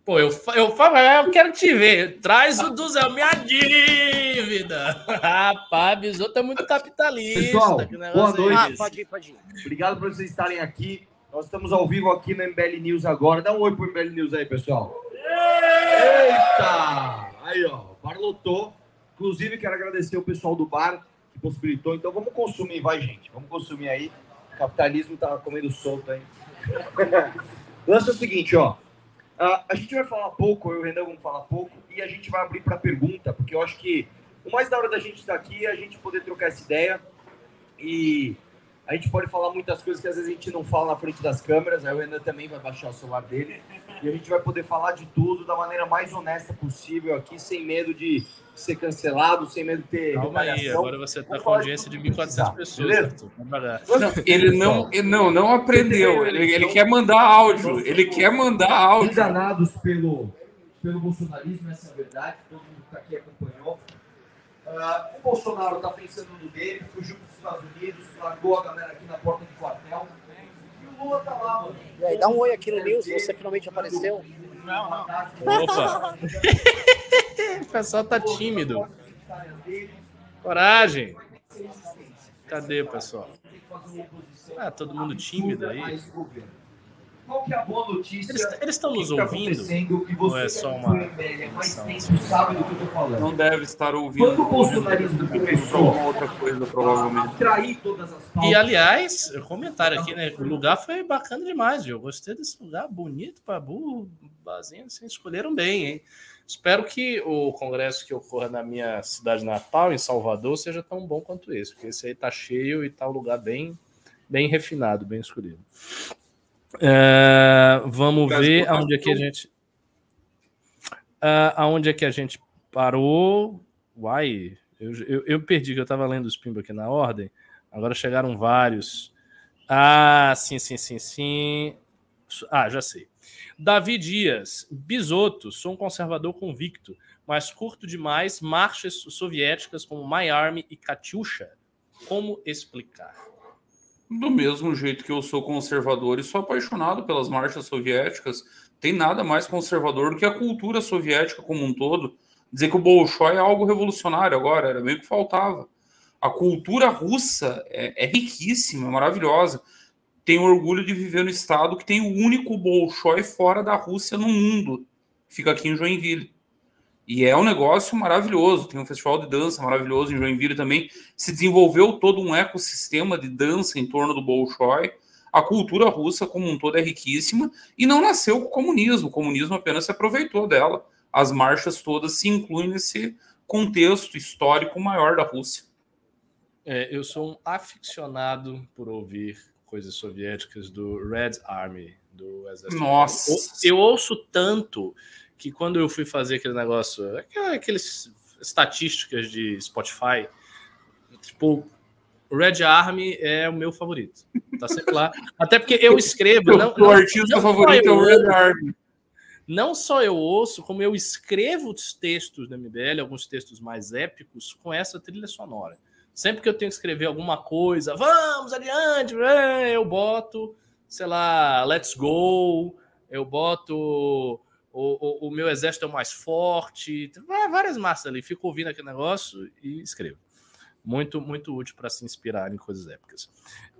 Pô, eu, eu, eu, eu quero te ver. Traz o duzentão, minha dívida. Rapaz, Bisoto é muito capitalista. Pessoal, boa noite. Ah, pode ir, pode ir. Obrigado por vocês estarem aqui. Nós estamos ao vivo aqui no MBL News agora. Dá um oi pro MBL News aí, pessoal. Eita! Aí, ó, o bar lotou. Inclusive, quero agradecer o pessoal do bar que possibilitou. Então, vamos consumir, vai, gente. Vamos consumir aí capitalismo tá comendo solto, o lance é o seguinte, ó. A gente vai falar pouco, eu e o Renan vamos falar pouco, e a gente vai abrir para pergunta, porque eu acho que o mais da hora da gente estar aqui é a gente poder trocar essa ideia. E A gente pode falar muitas coisas que às vezes a gente não fala na frente das câmeras, aí o Renan também vai baixar o celular dele. E a gente vai poder falar de tudo da maneira mais honesta possível aqui, sem medo de ser cancelado, sem medo de ter. Calma aí, agora você está com audiência de 1.400 pessoas. Não, ele não, ele não, não aprendeu. Ele, ele quer mandar áudio. Ele quer mandar áudio. Enganados pelo, pelo bolsonarismo, essa é a verdade. Todo mundo que tá aqui acompanhou. Uh, o Bolsonaro está pensando no dele, fugiu para os Estados Unidos, largou a galera aqui na porta do quartel. E o Lula tá lá, mano. E aí, dá um oi aqui no News, você finalmente apareceu. Não, não. Opa! o pessoal tá tímido. Coragem! Cadê, pessoal? Ah, todo mundo tímido aí. Qual que é a boa notícia? Eles, eles estão nos tá ouvindo? que você é só uma foi velha, mais edição? tempo, sabe do que eu tô falando. Não deve estar ouvindo. Quando o bolsonarismo começou alguma outra coisa, provavelmente. trair todas as pautas, E aliás, o comentário aqui, né? O lugar foi bacana demais, viu? Eu gostei desse lugar, bonito para burro, basinho, assim, escolheram bem, hein? Espero que o congresso que ocorra na minha cidade natal, em Salvador, seja tão bom quanto esse, porque esse aí tá cheio e tá um lugar bem, bem refinado, bem escolhido. É, vamos Caso ver aonde é que a gente. Ah, aonde é que a gente parou? Uai, eu, eu, eu perdi que eu estava lendo os pimbos aqui na ordem. Agora chegaram vários. Ah, sim, sim, sim, sim. Ah, já sei. Davi Dias, Bisoto, sou um conservador convicto, mas curto demais marchas soviéticas como My Army e Katyusha. Como explicar? Do mesmo jeito que eu sou conservador e sou apaixonado pelas marchas soviéticas, tem nada mais conservador do que a cultura soviética como um todo. Dizer que o Bolshoi é algo revolucionário agora, era meio que faltava. A cultura russa é, é riquíssima, é maravilhosa. Tenho orgulho de viver no estado que tem o único Bolshoi fora da Rússia no mundo. Fica aqui em Joinville. E é um negócio maravilhoso. Tem um festival de dança maravilhoso em Joinville também. Se desenvolveu todo um ecossistema de dança em torno do Bolshoi. A cultura russa como um todo é riquíssima e não nasceu com o comunismo. O comunismo apenas se aproveitou dela. As marchas todas se incluem nesse contexto histórico maior da Rússia. É, eu sou um aficionado por ouvir coisas soviéticas do Red Army, do Exército. Nossa! Eu, eu ouço tanto que quando eu fui fazer aquele negócio, aqueles estatísticas de Spotify, tipo, Red Army é o meu favorito. Tá sempre lá. Até porque eu escrevo. Não, o artista não favorito é o Red Army. Não só eu ouço, como eu escrevo os textos da MBL, alguns textos mais épicos, com essa trilha sonora. Sempre que eu tenho que escrever alguma coisa, vamos adiante, eu boto, sei lá, let's go, eu boto o, o, o meu exército é o mais forte, várias massas ali. Fico ouvindo aquele negócio e escrevo. Muito, muito útil para se inspirar em coisas épicas.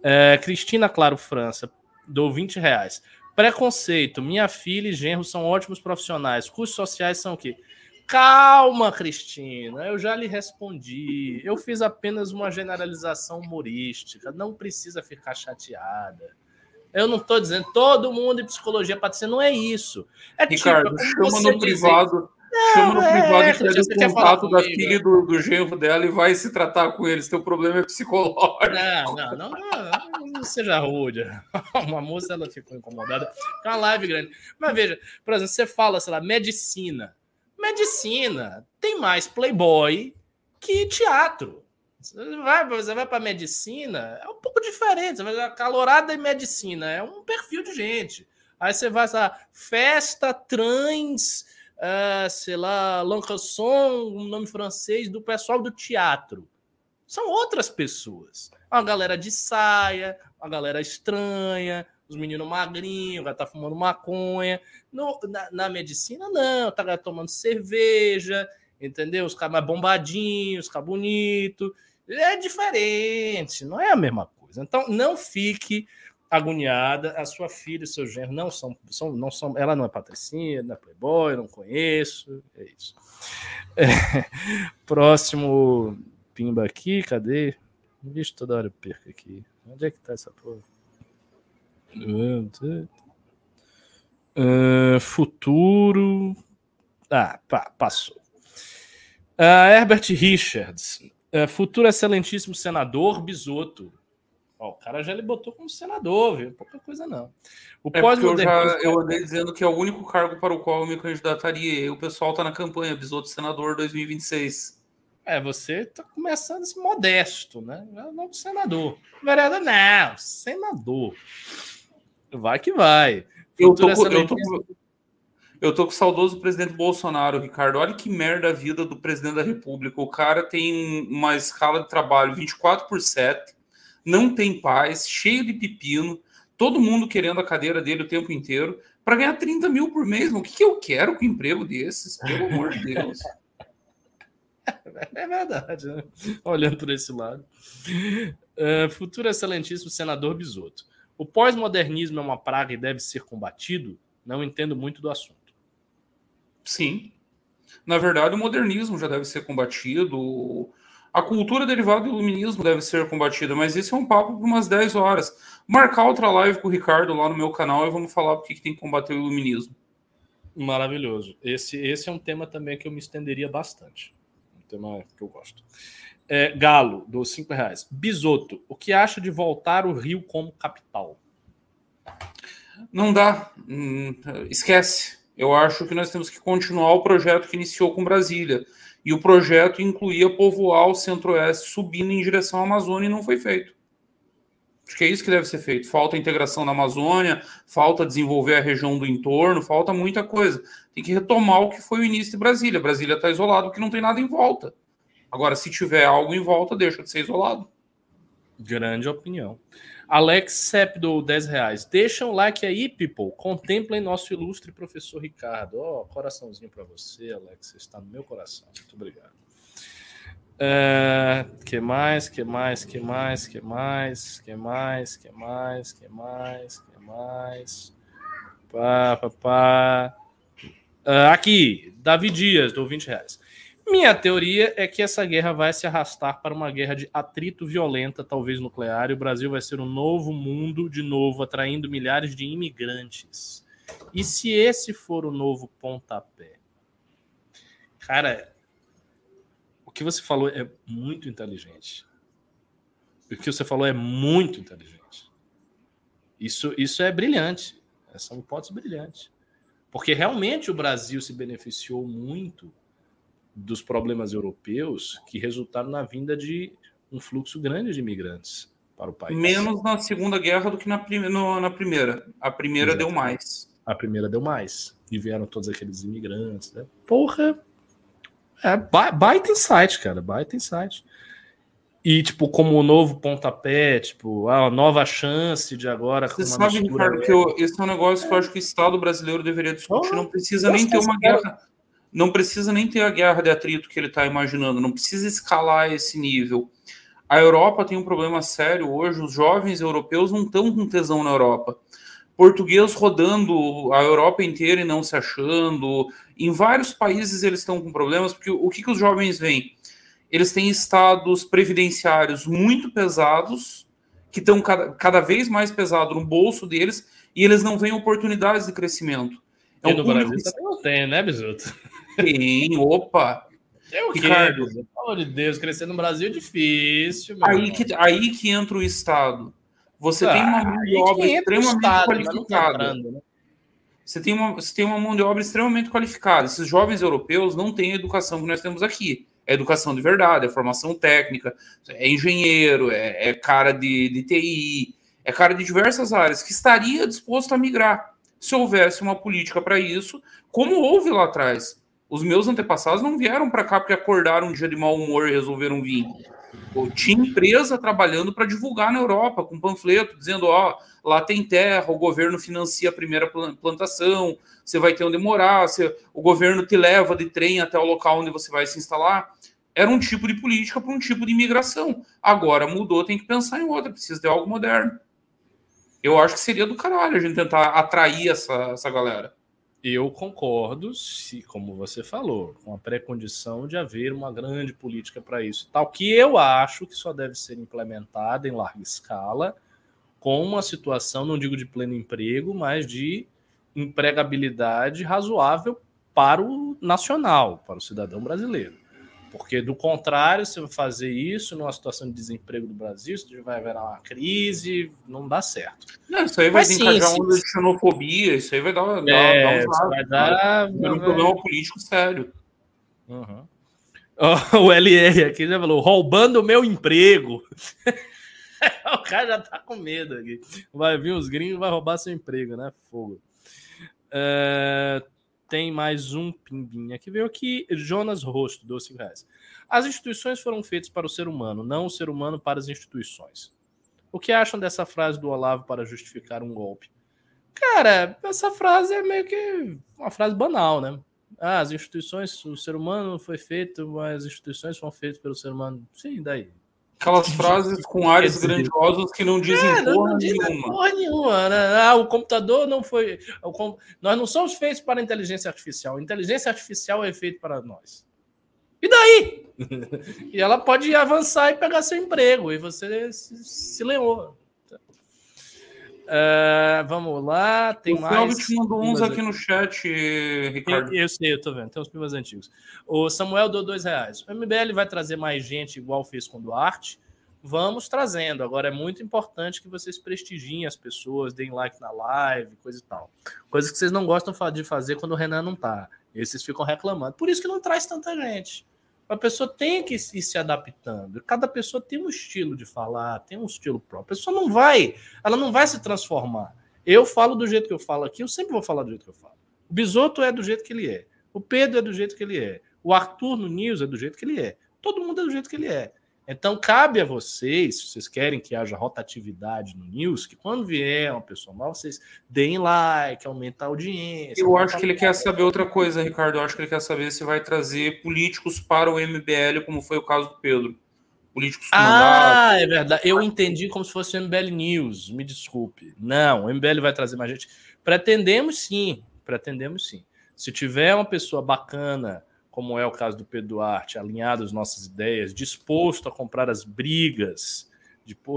É, Cristina Claro França, dou 20 reais. Preconceito, minha filha e genro são ótimos profissionais. Custos sociais são o quê? Calma, Cristina, eu já lhe respondi. Eu fiz apenas uma generalização humorística. Não precisa ficar chateada. Eu não estou dizendo todo mundo em psicologia ser, não é isso. É Ricardo, tipo, chama no privado. chama no é, privado é, e pede o contato da filha e do, do genro dela e vai se tratar com eles. Teu problema é psicológico. Não, não, não, não, não seja rude. Uma moça ela ficou incomodada. É uma live grande. Mas veja, por exemplo, você fala, sei lá, medicina. Medicina tem mais playboy que teatro. Você vai, você vai para medicina, é um pouco diferente. Você vai calorada em medicina, é um perfil de gente. Aí você vai, lá, festa trans, ah, sei lá, Lancasson, um nome francês, do pessoal do teatro. São outras pessoas. Uma galera de saia, uma galera estranha, os meninos magrinhos, o cara tá fumando maconha. No- na, na medicina, não, tá tomando cerveja, entendeu? Os caras mais bombadinhos, os caras bonitos. É diferente, não é a mesma coisa. Então, não fique agoniada. A sua filha e seu genro não são, são, não são. Ela não é patricinha, não é playboy, não conheço. É isso. É, próximo pimba aqui, cadê? Vixe, toda hora eu perco aqui. Onde é que tá essa porra? Ah, futuro. Ah, pá, passou. Ah, Herbert Richards. Ah, futuro excelentíssimo senador Bisoto. Ó, o cara já ele botou como senador, viu? Pouca coisa não. O é pós eu, já, eu andei dizendo que é o único cargo para o qual eu me candidataria. E o pessoal tá na campanha, Bisoto Senador 2026. É, você tá começando esse modesto, né? Não senador. Vereador, não, senador. Vai que vai. Eu tô, eu, tô, eu tô com o saudoso presidente Bolsonaro, Ricardo. Olha que merda a vida do presidente da República. O cara tem uma escala de trabalho 24 por 7 não tem paz, cheio de pepino, todo mundo querendo a cadeira dele o tempo inteiro, para ganhar 30 mil por mês. O que, que eu quero com um emprego desses? Pelo amor de Deus. É verdade, né? Olhando por esse lado. Uh, futuro excelentíssimo senador Bisoto. O pós-modernismo é uma praga e deve ser combatido? Não entendo muito do assunto. Sim. Na verdade, o modernismo já deve ser combatido. A cultura derivada do iluminismo deve ser combatida, mas isso é um papo por umas 10 horas. Marcar outra live com o Ricardo lá no meu canal e vamos falar porque que tem que combater o iluminismo. Maravilhoso. Esse, esse é um tema também que eu me estenderia bastante. Um tema que eu gosto. É, Galo, dos 5 reais. Bisoto, o que acha de voltar o Rio como capital? Não dá. Hum, esquece. Eu acho que nós temos que continuar o projeto que iniciou com Brasília e o projeto incluía povoar o centro-oeste subindo em direção à Amazônia e não foi feito. Acho que é isso que deve ser feito. Falta integração na Amazônia, falta desenvolver a região do entorno, falta muita coisa. Tem que retomar o que foi o início de Brasília. Brasília está isolado porque não tem nada em volta. Agora, se tiver algo em volta, deixa de ser isolado. Grande opinião. Alex Sepdo, 10 reais. Deixa um like aí, people. Contemplem nosso ilustre professor Ricardo. Ó, oh, coraçãozinho para você, Alex. Você está no meu coração. Muito obrigado. Uh, que mais, que mais, que mais, que mais, que mais, que mais, que mais, que mais. Pá, pá, pá. Uh, aqui, Davi Dias, do 20 reais. Minha teoria é que essa guerra vai se arrastar para uma guerra de atrito violenta, talvez nuclear, e o Brasil vai ser um novo mundo, de novo, atraindo milhares de imigrantes. E se esse for o novo pontapé? Cara, o que você falou é muito inteligente. O que você falou é muito inteligente. Isso, isso é brilhante. Essa é uma hipótese brilhante. Porque realmente o Brasil se beneficiou muito dos problemas europeus que resultaram na vinda de um fluxo grande de imigrantes para o país. Menos na Segunda Guerra do que na, prim no, na Primeira. A Primeira Exatamente. deu mais. A Primeira deu mais. E vieram todos aqueles imigrantes. Né? Porra! É, baita insight, cara. Baita insight. E, tipo, como o novo pontapé, tipo, a nova chance de agora. Você sabe, Ricardo, que eu, esse é um negócio que eu acho que o Estado brasileiro deveria discutir. Não precisa nem ter uma guerra não precisa nem ter a guerra de atrito que ele está imaginando, não precisa escalar esse nível. A Europa tem um problema sério hoje, os jovens europeus não estão com tesão na Europa. Português rodando a Europa inteira e não se achando. Em vários países eles estão com problemas, porque o que, que os jovens veem? Eles têm estados previdenciários muito pesados, que estão cada, cada vez mais pesados no bolso deles, e eles não veem oportunidades de crescimento. É um e no Brasil também não tem, né, Bisuto? Tem, opa. É o Ricardo, pelo amor de Deus, crescer no Brasil é difícil. Aí que, aí que entra o Estado. Você ah, tem uma mão de obra extremamente estado, qualificada. Entrando, né? Você tem, uma, você tem uma mão de obra extremamente qualificada. Esses jovens europeus não têm a educação que nós temos aqui. É educação de verdade, é formação técnica, é engenheiro, é, é cara de, de TI, é cara de diversas áreas que estaria disposto a migrar se houvesse uma política para isso, como houve lá atrás. Os meus antepassados não vieram para cá porque acordaram um dia de mau humor e resolveram vir. Eu tinha empresa trabalhando para divulgar na Europa, com panfleto, dizendo: ó, lá tem terra, o governo financia a primeira plantação, você vai ter onde morar, você, o governo te leva de trem até o local onde você vai se instalar. Era um tipo de política para um tipo de imigração. Agora mudou, tem que pensar em outra, precisa de algo moderno. Eu acho que seria do caralho a gente tentar atrair essa, essa galera. Eu concordo, se, como você falou, com a pré-condição de haver uma grande política para isso. Tal que eu acho que só deve ser implementada em larga escala, com uma situação, não digo de pleno emprego, mas de empregabilidade razoável para o nacional, para o cidadão brasileiro. Porque, do contrário, se você fazer isso numa situação de desemprego do Brasil, vai haver uma crise, não dá certo. Não, isso aí vai Mas, desencadear sim, uma de xenofobia, isso aí vai dar, dar, é, dar um, vai dar, vai, um problema político sério. Uhum. Oh, o LR aqui já falou, roubando o meu emprego. o cara já tá com medo aqui. Vai vir os gringos, vai roubar seu emprego, né? Fogo. Uh, tem mais um pimbinha que veio aqui. Jonas Rosto, 12 reais. As instituições foram feitas para o ser humano, não o ser humano para as instituições. O que acham dessa frase do Olavo para justificar um golpe? Cara, essa frase é meio que uma frase banal, né? Ah, as instituições, o ser humano foi feito, mas as instituições foram feitas pelo ser humano. Sim, daí. Aquelas frases com áreas grandiosos que não dizem é, porra não nenhuma. Porra nenhuma. Né? Ah, o computador não foi. Nós não somos feitos para inteligência artificial. A inteligência artificial é feita para nós. E daí? e ela pode avançar e pegar seu emprego. E você se, se leou. Uh, vamos lá, tem o mais. O mandou uns aqui no chat, Ricardo. Eu, eu, sei, eu tô vendo, tem uns primos antigos. O Samuel deu dois reais. O MBL vai trazer mais gente igual fez com o Duarte? Vamos trazendo. Agora é muito importante que vocês prestigiem as pessoas, deem like na live, coisa e tal. Coisa que vocês não gostam de fazer quando o Renan não tá. Esses ficam reclamando. Por isso que não traz tanta gente. A pessoa tem que ir se adaptando. Cada pessoa tem um estilo de falar, tem um estilo próprio. A pessoa não vai, ela não vai se transformar. Eu falo do jeito que eu falo aqui, eu sempre vou falar do jeito que eu falo. O Bisoto é do jeito que ele é. O Pedro é do jeito que ele é. O Arthur no News é do jeito que ele é. Todo mundo é do jeito que ele é. Então, cabe a vocês, se vocês querem que haja rotatividade no News, que quando vier uma pessoa nova, vocês deem like, aumentar a audiência. Eu acho que ele quer saber outra coisa, Ricardo. Eu acho que ele quer saber se vai trazer políticos para o MBL, como foi o caso do Pedro. Políticos com Ah, é verdade. Eu entendi como se fosse o MBL News. Me desculpe. Não, o MBL vai trazer mais gente. Pretendemos sim. Pretendemos sim. Se tiver uma pessoa bacana como é o caso do Pedro Duarte, alinhado às nossas ideias, disposto a comprar as brigas,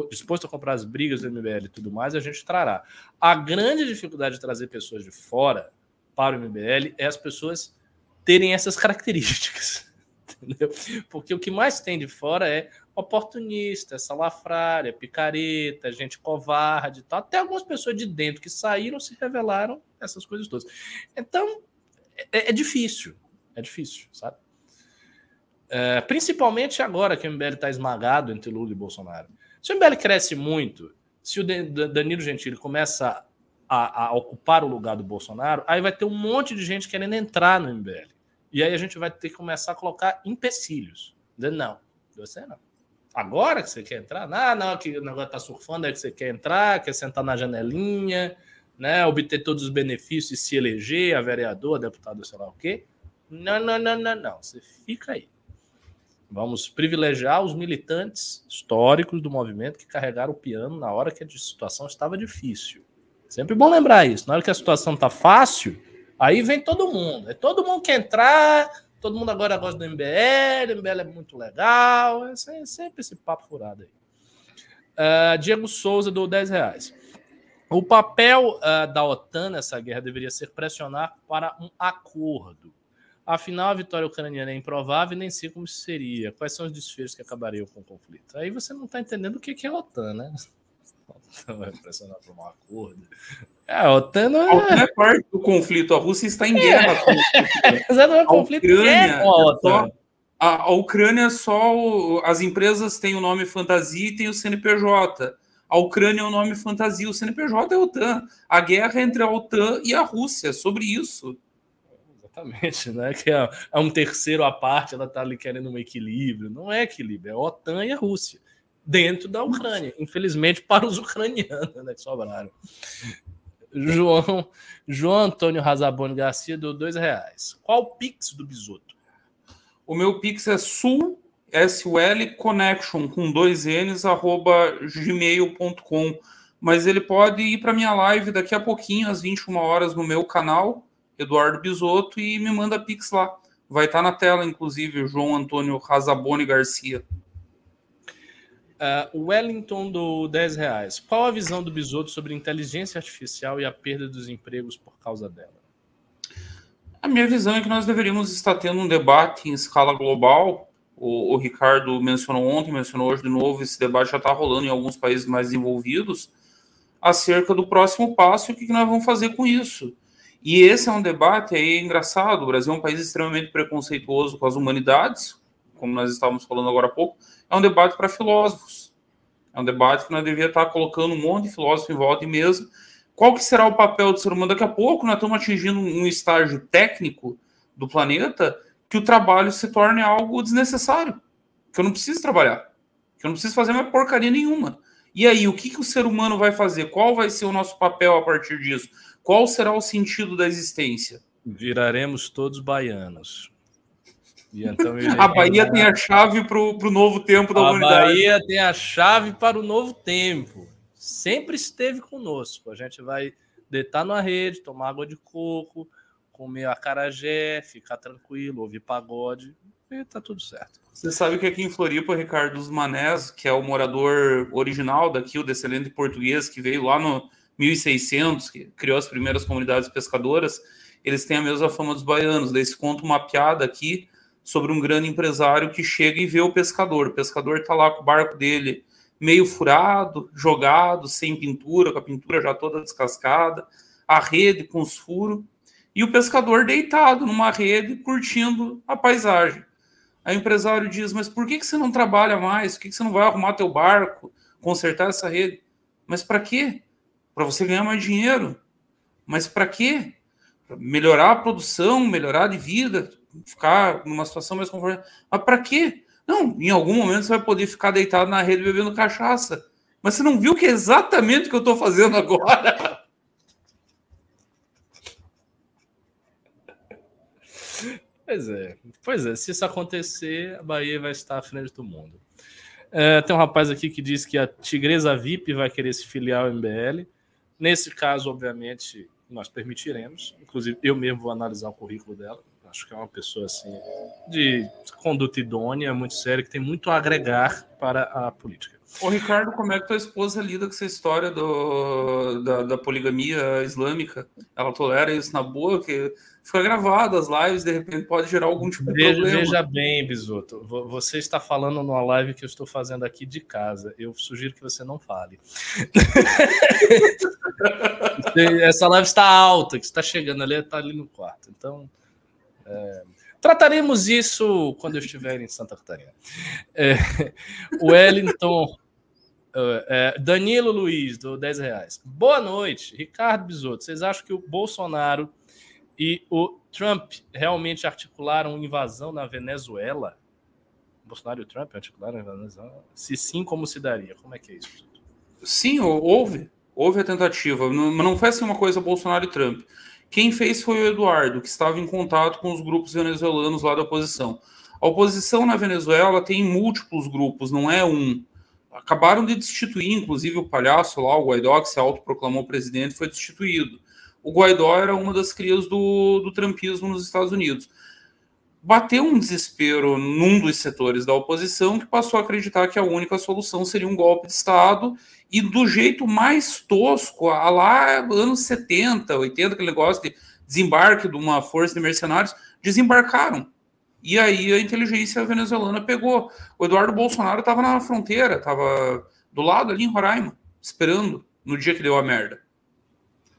disposto a comprar as brigas do MBL e tudo mais, a gente trará. A grande dificuldade de trazer pessoas de fora para o MBL é as pessoas terem essas características. Entendeu? Porque o que mais tem de fora é oportunista, salafrária, picareta, gente covarde, tal. até algumas pessoas de dentro que saíram se revelaram essas coisas todas. Então, é, é difícil. É difícil, sabe? É, principalmente agora que o MBL está esmagado entre Lula e Bolsonaro. Se o MBL cresce muito, se o Danilo Gentili começa a, a, ocupar o lugar do Bolsonaro, aí vai ter um monte de gente querendo entrar no MBL. E aí a gente vai ter que começar a colocar empecilhos. Não, você não. Agora que você quer entrar, não, não, que o negócio tá surfando, é que você quer entrar, quer sentar na janelinha, né, obter todos os benefícios e se eleger a vereador, a deputado, sei lá o quê. Não, não, não, não, não. Você fica aí. Vamos privilegiar os militantes históricos do movimento que carregaram o piano na hora que a situação estava difícil. Sempre bom lembrar isso. Na hora que a situação está fácil, aí vem todo mundo. É todo mundo quer entrar, todo mundo agora gosta do MBL, o MBL é muito legal. É sempre esse papo furado aí. Uh, Diego Souza dou 10 reais. O papel uh, da OTAN nessa guerra deveria ser pressionar para um acordo. Afinal, a vitória ucraniana é improvável e nem sei como seria. Quais são os desfechos que acabariam com o conflito? Aí você não está entendendo o que é a OTAN, né? A OTAN vai pressionar para um acordo. É, a OTAN não é... A OTAN é parte do conflito. A Rússia está em guerra. É. Exatamente, o conflito é com a OTAN. A, a Ucrânia só. As empresas têm o nome fantasia e tem o CNPJ. A Ucrânia é o nome fantasia, o CNPJ é a OTAN. A guerra é entre a OTAN e a Rússia, sobre isso. Exatamente, né? Que é, é, um terceiro à parte, ela está ali querendo um equilíbrio. Não é equilíbrio, é a OTAN e a Rússia dentro da Ucrânia. Infelizmente, para os ucranianos, né? Que sobraram. João, João Antônio Razaboni Garcia deu dois reais. Qual o Pix do Bisoto? O meu Pix é sul sul connection com dois n's arroba gmail.com mas ele pode ir para minha live daqui a pouquinho às 21 horas no meu canal Eduardo Bisotto, e me manda Pix lá. Vai estar tá na tela, inclusive, o João Antônio Razaboni Garcia. Uh, Wellington do 10 reais. Qual a visão do Bisotto sobre inteligência artificial e a perda dos empregos por causa dela? A minha visão é que nós deveríamos estar tendo um debate em escala global o, o Ricardo mencionou ontem, mencionou hoje de novo, esse debate já está rolando em alguns países mais envolvidos, acerca do próximo passo e o que, que nós vamos fazer com isso. E esse é um debate aí engraçado. O Brasil é um país extremamente preconceituoso com as humanidades, como nós estávamos falando agora há pouco. É um debate para filósofos. É um debate que nós devíamos estar colocando um monte de filósofos em volta e mesa. Qual que será o papel do ser humano? Daqui a pouco nós estamos atingindo um estágio técnico do planeta que o trabalho se torne algo desnecessário. Que eu não preciso trabalhar. Que eu não preciso fazer mais porcaria nenhuma. E aí, o que, que o ser humano vai fazer? Qual vai ser o nosso papel a partir disso? Qual será o sentido da existência? Viraremos todos baianos. Então a Bahia tem a chave para o novo tempo da a humanidade. A Bahia tem a chave para o novo tempo. Sempre esteve conosco. A gente vai deitar na rede, tomar água de coco, comer acarajé, ficar tranquilo, ouvir pagode e tá tudo certo. Você sabe que aqui em Floripa, Ricardo dos Manés, que é o morador original daqui, o descendente português que veio lá no 1600, que criou as primeiras comunidades pescadoras, eles têm a mesma fama dos baianos. Daí se conta uma piada aqui sobre um grande empresário que chega e vê o pescador. O pescador está lá com o barco dele meio furado, jogado, sem pintura, com a pintura já toda descascada, a rede com os furos, e o pescador deitado numa rede curtindo a paisagem. Aí o empresário diz: Mas por que, você não trabalha mais? Por que, que você não vai arrumar teu barco, consertar essa rede? Mas para quê? Para você ganhar mais dinheiro. Mas para quê? Pra melhorar a produção, melhorar de vida, ficar numa situação mais confortável. Mas para quê? Não, em algum momento você vai poder ficar deitado na rede bebendo cachaça. Mas você não viu que é exatamente o que eu estou fazendo agora? Pois é, pois é. Se isso acontecer, a Bahia vai estar à frente do mundo. É, tem um rapaz aqui que diz que a Tigresa VIP vai querer se filiar ao MBL. Nesse caso, obviamente, nós permitiremos. Inclusive, eu mesmo vou analisar o currículo dela. Acho que é uma pessoa assim de conduta idônea, muito séria, que tem muito a agregar para a política. Ô Ricardo, como é que tua esposa lida com essa história do, da, da poligamia islâmica? Ela tolera isso na boa? Que fica gravado as lives, de repente pode gerar algum tipo de veja, problema. Veja bem, Bisoto, você está falando numa live que eu estou fazendo aqui de casa. Eu sugiro que você não fale. Essa live está alta, que está chegando ali, está ali no quarto. Então, é, trataremos isso quando eu estiver em Santa Catarina. É, Wellington é, Danilo Luiz, do 10 reais. Boa noite, Ricardo Bisotto. Vocês acham que o Bolsonaro e o Trump realmente articularam invasão na Venezuela? O Bolsonaro e o Trump articularam a Venezuela? Se sim, como se daria? Como é que é isso? Sim, houve. Houve a tentativa. Não, não foi assim uma coisa Bolsonaro e Trump. Quem fez foi o Eduardo, que estava em contato com os grupos venezuelanos lá da oposição. A oposição na Venezuela tem múltiplos grupos, não é um acabaram de destituir, inclusive o palhaço lá, o Guaidó, que se autoproclamou presidente, foi destituído. O Guaidó era uma das crias do, do trumpismo nos Estados Unidos. Bateu um desespero num dos setores da oposição que passou a acreditar que a única solução seria um golpe de Estado e do jeito mais tosco, a lá anos 70, 80, aquele negócio de desembarque de uma força de mercenários, desembarcaram e aí a inteligência venezuelana pegou. O Eduardo Bolsonaro estava na fronteira, estava do lado ali em Roraima, esperando no dia que deu a merda.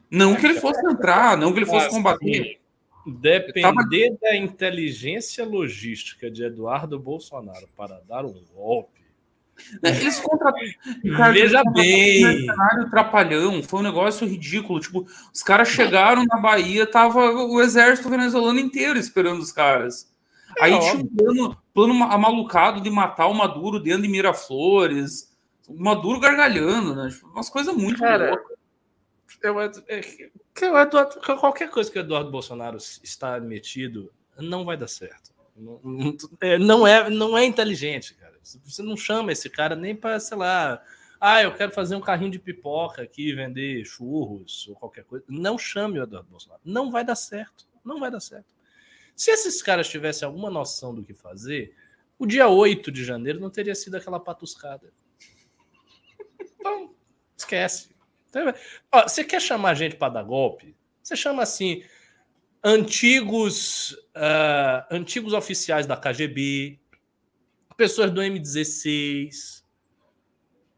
Não que ele fosse entrar, não que ele fosse combater. Depender tava... da inteligência logística de Eduardo Bolsonaro para dar um golpe. Né, eles contrataram. Veja bem. Um trapalhão, foi um negócio ridículo. Tipo, os caras chegaram na Bahia, tava o exército venezuelano inteiro esperando os caras. É Aí tinha um plano, plano amalucado de matar o Maduro dentro de Miraflores. O Maduro gargalhando, né? Tipo, umas coisas muito Cara, loucas. Eu, é, eu, Eduardo, qualquer coisa que o Eduardo Bolsonaro está metido não vai dar certo. Não, não, é, não é inteligente, cara. Você não chama esse cara nem para, sei lá, ah, eu quero fazer um carrinho de pipoca aqui, vender churros ou qualquer coisa. Não chame o Eduardo Bolsonaro. Não vai dar certo. Não vai dar certo. Se esses caras tivessem alguma noção do que fazer, o dia 8 de janeiro não teria sido aquela patuscada. Então, esquece. Então, você quer chamar gente para dar golpe? Você chama assim antigos uh, antigos oficiais da KGB, pessoas do M16,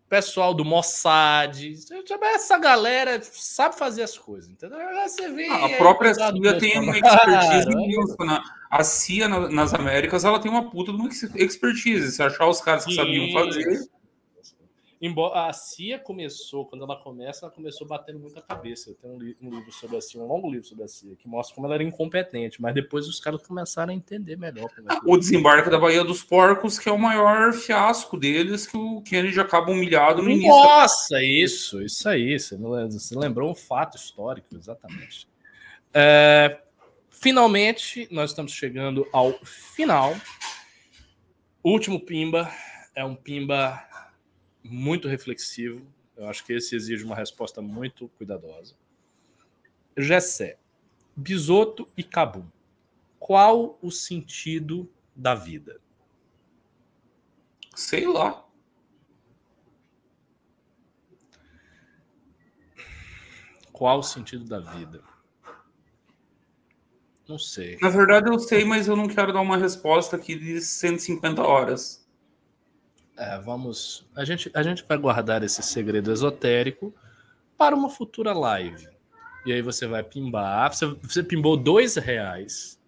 pessoal do Mossad. Essa galera sabe fazer as coisas, entendeu? Você vê. Ah, a própria CIA tem uma expertise imensa. Na, a CIA nas Américas ela tem uma puta de uma expertise. Se achar os caras que sabiam fazer. Embora a CIA começou, quando ela começa, ela começou batendo muita cabeça. Eu tenho um, li um, livro sobre a CIA, um longo livro sobre a CIA, que mostra como ela era incompetente, mas depois os caras começaram a entender melhor. É o desembarque da Baía dos Porcos, que é o maior fiasco deles, que o Kennedy acaba humilhado no início. Nossa, isso, isso aí. Você, você lembrou um fato histórico, exatamente. É, finalmente, nós estamos chegando ao final. O último Pimba é um Pimba muito reflexivo. Eu acho que esse exige uma resposta muito cuidadosa. Gessé, Bisoto e Cabum. Qual o sentido da vida? Sei lá. Qual o sentido da vida? Não sei. Na verdade, eu sei, mas eu não quero dar uma resposta aqui de 150 horas. É, vamos. A gente, a gente vai guardar esse segredo esotérico para uma futura live. E aí você vai pimbar. Você, você pimbou dois reais.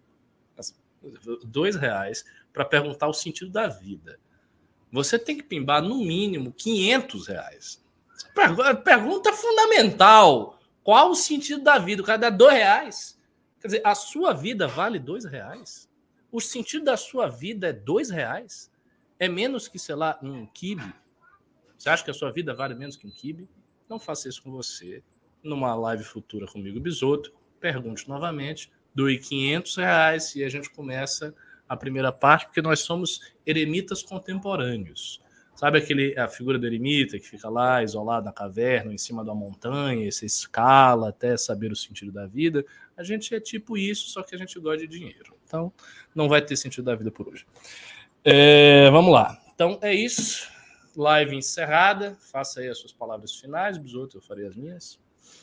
Dois reais para perguntar o sentido da vida. Você tem que pimbar no mínimo 500 reais. Pergunta fundamental. Qual o sentido da vida? O cara dá dois reais. Quer dizer, a sua vida vale dois reais? O sentido da sua vida é dois reais? É menos que, sei lá, um kibe? Você acha que a sua vida vale menos que um kibe? Não faça isso com você. Numa live futura comigo, Bisoto, pergunte novamente, doe 500 reais e a gente começa a primeira parte, porque nós somos eremitas contemporâneos. Sabe aquele, a figura do eremita que fica lá isolado na caverna, em cima da montanha, você escala até saber o sentido da vida? A gente é tipo isso, só que a gente gosta de dinheiro. Então, não vai ter sentido da vida por hoje. É, vamos lá. Então é isso. Live encerrada. Faça aí as suas palavras finais. Bisoto, eu farei as minhas.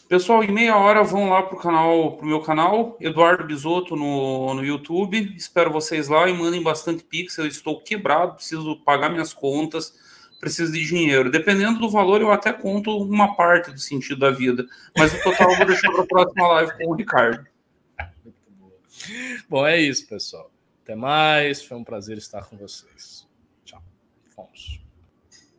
Pessoal, em meia hora vão lá pro canal, pro meu canal, Eduardo Bisoto no, no YouTube. Espero vocês lá e mandem bastante pix. Eu estou quebrado, preciso pagar minhas contas, preciso de dinheiro. Dependendo do valor, eu até conto uma parte do sentido da vida. Mas o total eu vou deixar para a próxima live com o Ricardo. Bom, é isso, pessoal. Até mais, foi um prazer estar com vocês. Tchau. Fomos.